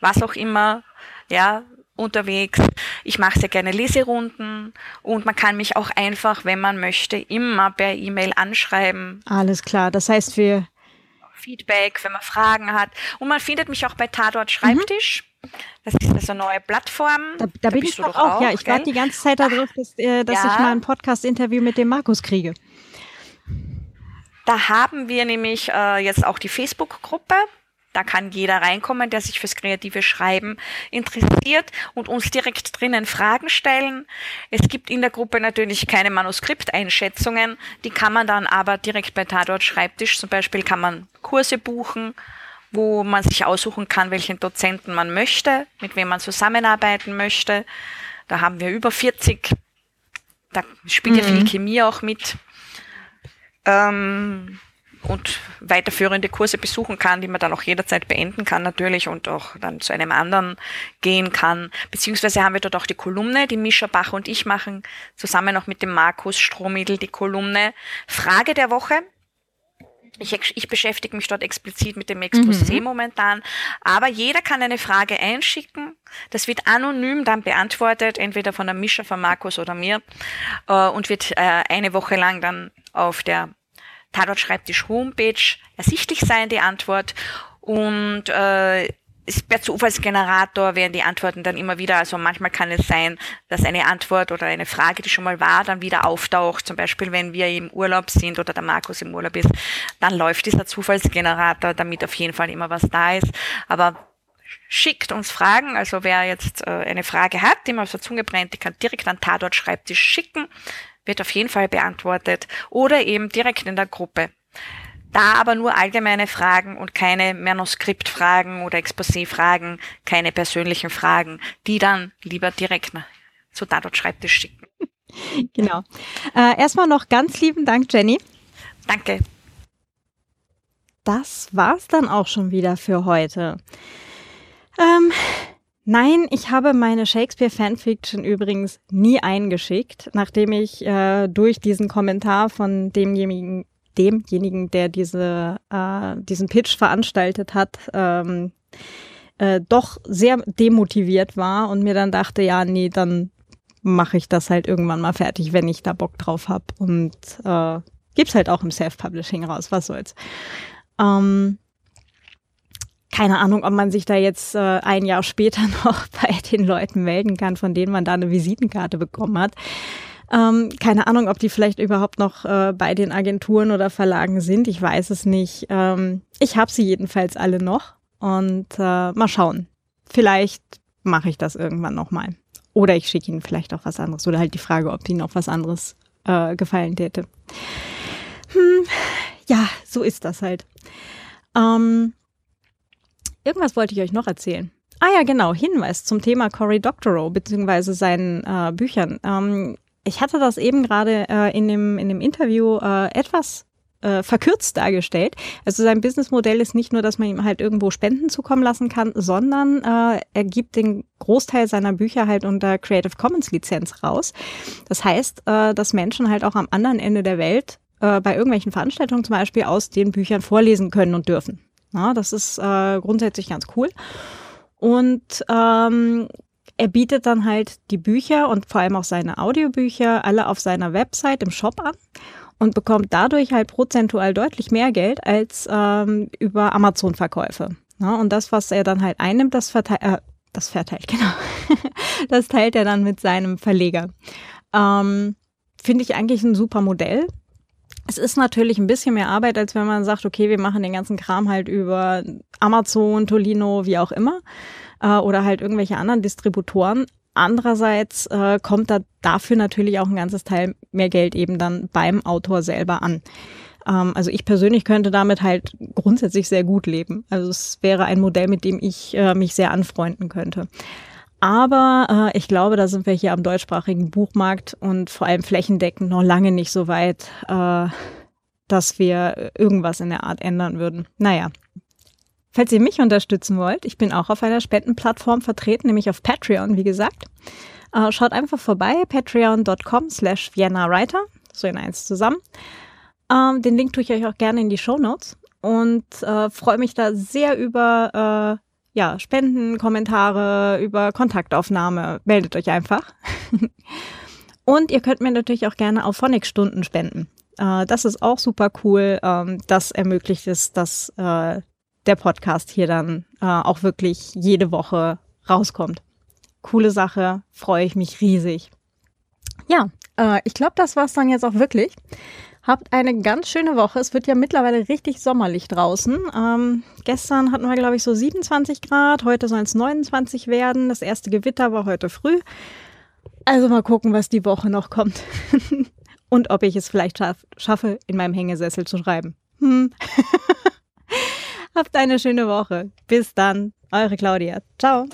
was auch immer, ja, unterwegs. Ich mache sehr gerne Leserunden und man kann mich auch einfach, wenn man möchte, immer per E-Mail anschreiben. Alles klar. Das heißt, wir Feedback, wenn man Fragen hat. Und man findet mich auch bei Tatort Schreibtisch. Mhm. Das ist also eine neue Plattform. Da, da, da bin ich doch auch. auch. Ja, ich warte die ganze Zeit darauf, dass, äh, dass ja. ich mal ein Podcast-Interview mit dem Markus kriege. Da haben wir nämlich äh, jetzt auch die Facebook-Gruppe. Da kann jeder reinkommen, der sich fürs kreative Schreiben interessiert und uns direkt drinnen Fragen stellen. Es gibt in der Gruppe natürlich keine Manuskripteinschätzungen. Die kann man dann aber direkt bei Tatort Schreibtisch zum Beispiel kann man Kurse buchen, wo man sich aussuchen kann, welchen Dozenten man möchte, mit wem man zusammenarbeiten möchte. Da haben wir über 40. Da spielt mhm. ja viel Chemie auch mit. Ähm, und weiterführende Kurse besuchen kann, die man dann auch jederzeit beenden kann natürlich und auch dann zu einem anderen gehen kann. Beziehungsweise haben wir dort auch die Kolumne, die Mischa Bach und ich machen zusammen noch mit dem Markus Strohmittel die Kolumne Frage der Woche. Ich, ich beschäftige mich dort explizit mit dem Exposé mhm. momentan, aber jeder kann eine Frage einschicken. Das wird anonym dann beantwortet, entweder von der Mischa, von Markus oder mir, äh, und wird äh, eine Woche lang dann auf der Tatort Schreibtisch Homepage ersichtlich sein, die Antwort. Und äh, per Zufallsgenerator werden die Antworten dann immer wieder, also manchmal kann es sein, dass eine Antwort oder eine Frage, die schon mal war, dann wieder auftaucht. Zum Beispiel, wenn wir im Urlaub sind oder der Markus im Urlaub ist, dann läuft dieser Zufallsgenerator, damit auf jeden Fall immer was da ist. Aber schickt uns Fragen, also wer jetzt äh, eine Frage hat, die man auf der Zunge brennt, die kann direkt an Tatort Schreibtisch schicken wird auf jeden Fall beantwortet oder eben direkt in der Gruppe. Da aber nur allgemeine Fragen und keine Manuskriptfragen oder Exposé-Fragen, keine persönlichen Fragen, die dann lieber direkt zu Dadot Schreibtisch schicken. Genau. Äh, erstmal noch ganz lieben Dank, Jenny. Danke. Das war's dann auch schon wieder für heute. Ähm, Nein, ich habe meine Shakespeare-Fanfiction übrigens nie eingeschickt, nachdem ich äh, durch diesen Kommentar von demjenigen, demjenigen, der diese, äh, diesen Pitch veranstaltet hat, ähm, äh, doch sehr demotiviert war und mir dann dachte, ja, nee, dann mache ich das halt irgendwann mal fertig, wenn ich da Bock drauf habe und äh, gib's halt auch im Self-Publishing raus, was soll's. Ähm, keine Ahnung, ob man sich da jetzt äh, ein Jahr später noch bei den Leuten melden kann, von denen man da eine Visitenkarte bekommen hat. Ähm, keine Ahnung, ob die vielleicht überhaupt noch äh, bei den Agenturen oder Verlagen sind. Ich weiß es nicht. Ähm, ich habe sie jedenfalls alle noch und äh, mal schauen. Vielleicht mache ich das irgendwann nochmal. Oder ich schicke ihnen vielleicht auch was anderes. Oder halt die Frage, ob ihnen noch was anderes äh, gefallen täte. Hm, ja, so ist das halt. Ähm, Irgendwas wollte ich euch noch erzählen. Ah ja, genau, Hinweis zum Thema Cory Doctorow beziehungsweise seinen äh, Büchern. Ähm, ich hatte das eben gerade äh, in, dem, in dem Interview äh, etwas äh, verkürzt dargestellt. Also sein Businessmodell ist nicht nur, dass man ihm halt irgendwo Spenden zukommen lassen kann, sondern äh, er gibt den Großteil seiner Bücher halt unter Creative Commons Lizenz raus. Das heißt, äh, dass Menschen halt auch am anderen Ende der Welt äh, bei irgendwelchen Veranstaltungen zum Beispiel aus den Büchern vorlesen können und dürfen. Ja, das ist äh, grundsätzlich ganz cool. Und ähm, er bietet dann halt die Bücher und vor allem auch seine Audiobücher alle auf seiner Website im Shop an und bekommt dadurch halt prozentual deutlich mehr Geld als ähm, über Amazon-Verkäufe. Ja, und das, was er dann halt einnimmt, das verteilt, äh, das verteilt, genau. das teilt er dann mit seinem Verleger. Ähm, Finde ich eigentlich ein super Modell. Es ist natürlich ein bisschen mehr Arbeit, als wenn man sagt, okay, wir machen den ganzen Kram halt über Amazon, Tolino, wie auch immer, äh, oder halt irgendwelche anderen Distributoren. andererseits äh, kommt da dafür natürlich auch ein ganzes Teil mehr Geld eben dann beim Autor selber an. Ähm, also ich persönlich könnte damit halt grundsätzlich sehr gut leben. Also es wäre ein Modell, mit dem ich äh, mich sehr anfreunden könnte. Aber äh, ich glaube, da sind wir hier am deutschsprachigen Buchmarkt und vor allem flächendeckend noch lange nicht so weit, äh, dass wir irgendwas in der Art ändern würden. Naja. Falls ihr mich unterstützen wollt, ich bin auch auf einer Spendenplattform vertreten, nämlich auf Patreon, wie gesagt. Äh, schaut einfach vorbei, patreon.com slash Vienna Writer, so in eins zusammen. Ähm, den Link tue ich euch auch gerne in die Show Notes und äh, freue mich da sehr über äh, ja, Spenden, Kommentare, über Kontaktaufnahme. Meldet euch einfach. und ihr könnt mir natürlich auch gerne auf Phonic-Stunden spenden. Das ist auch super cool. Ähm, das ermöglicht es, dass der Podcast hier dann äh, auch wirklich jede Woche rauskommt. Coole Sache, freue ich mich riesig. Ja, äh, ich glaube, das war's dann jetzt auch wirklich. Habt eine ganz schöne Woche. Es wird ja mittlerweile richtig sommerlich draußen. Ähm, gestern hatten wir, glaube ich, so 27 Grad. Heute sollen es 29 werden. Das erste Gewitter war heute früh. Also mal gucken, was die Woche noch kommt. Und ob ich es vielleicht schaff, schaffe, in meinem Hängesessel zu schreiben. Hm. Habt eine schöne Woche. Bis dann. Eure Claudia. Ciao.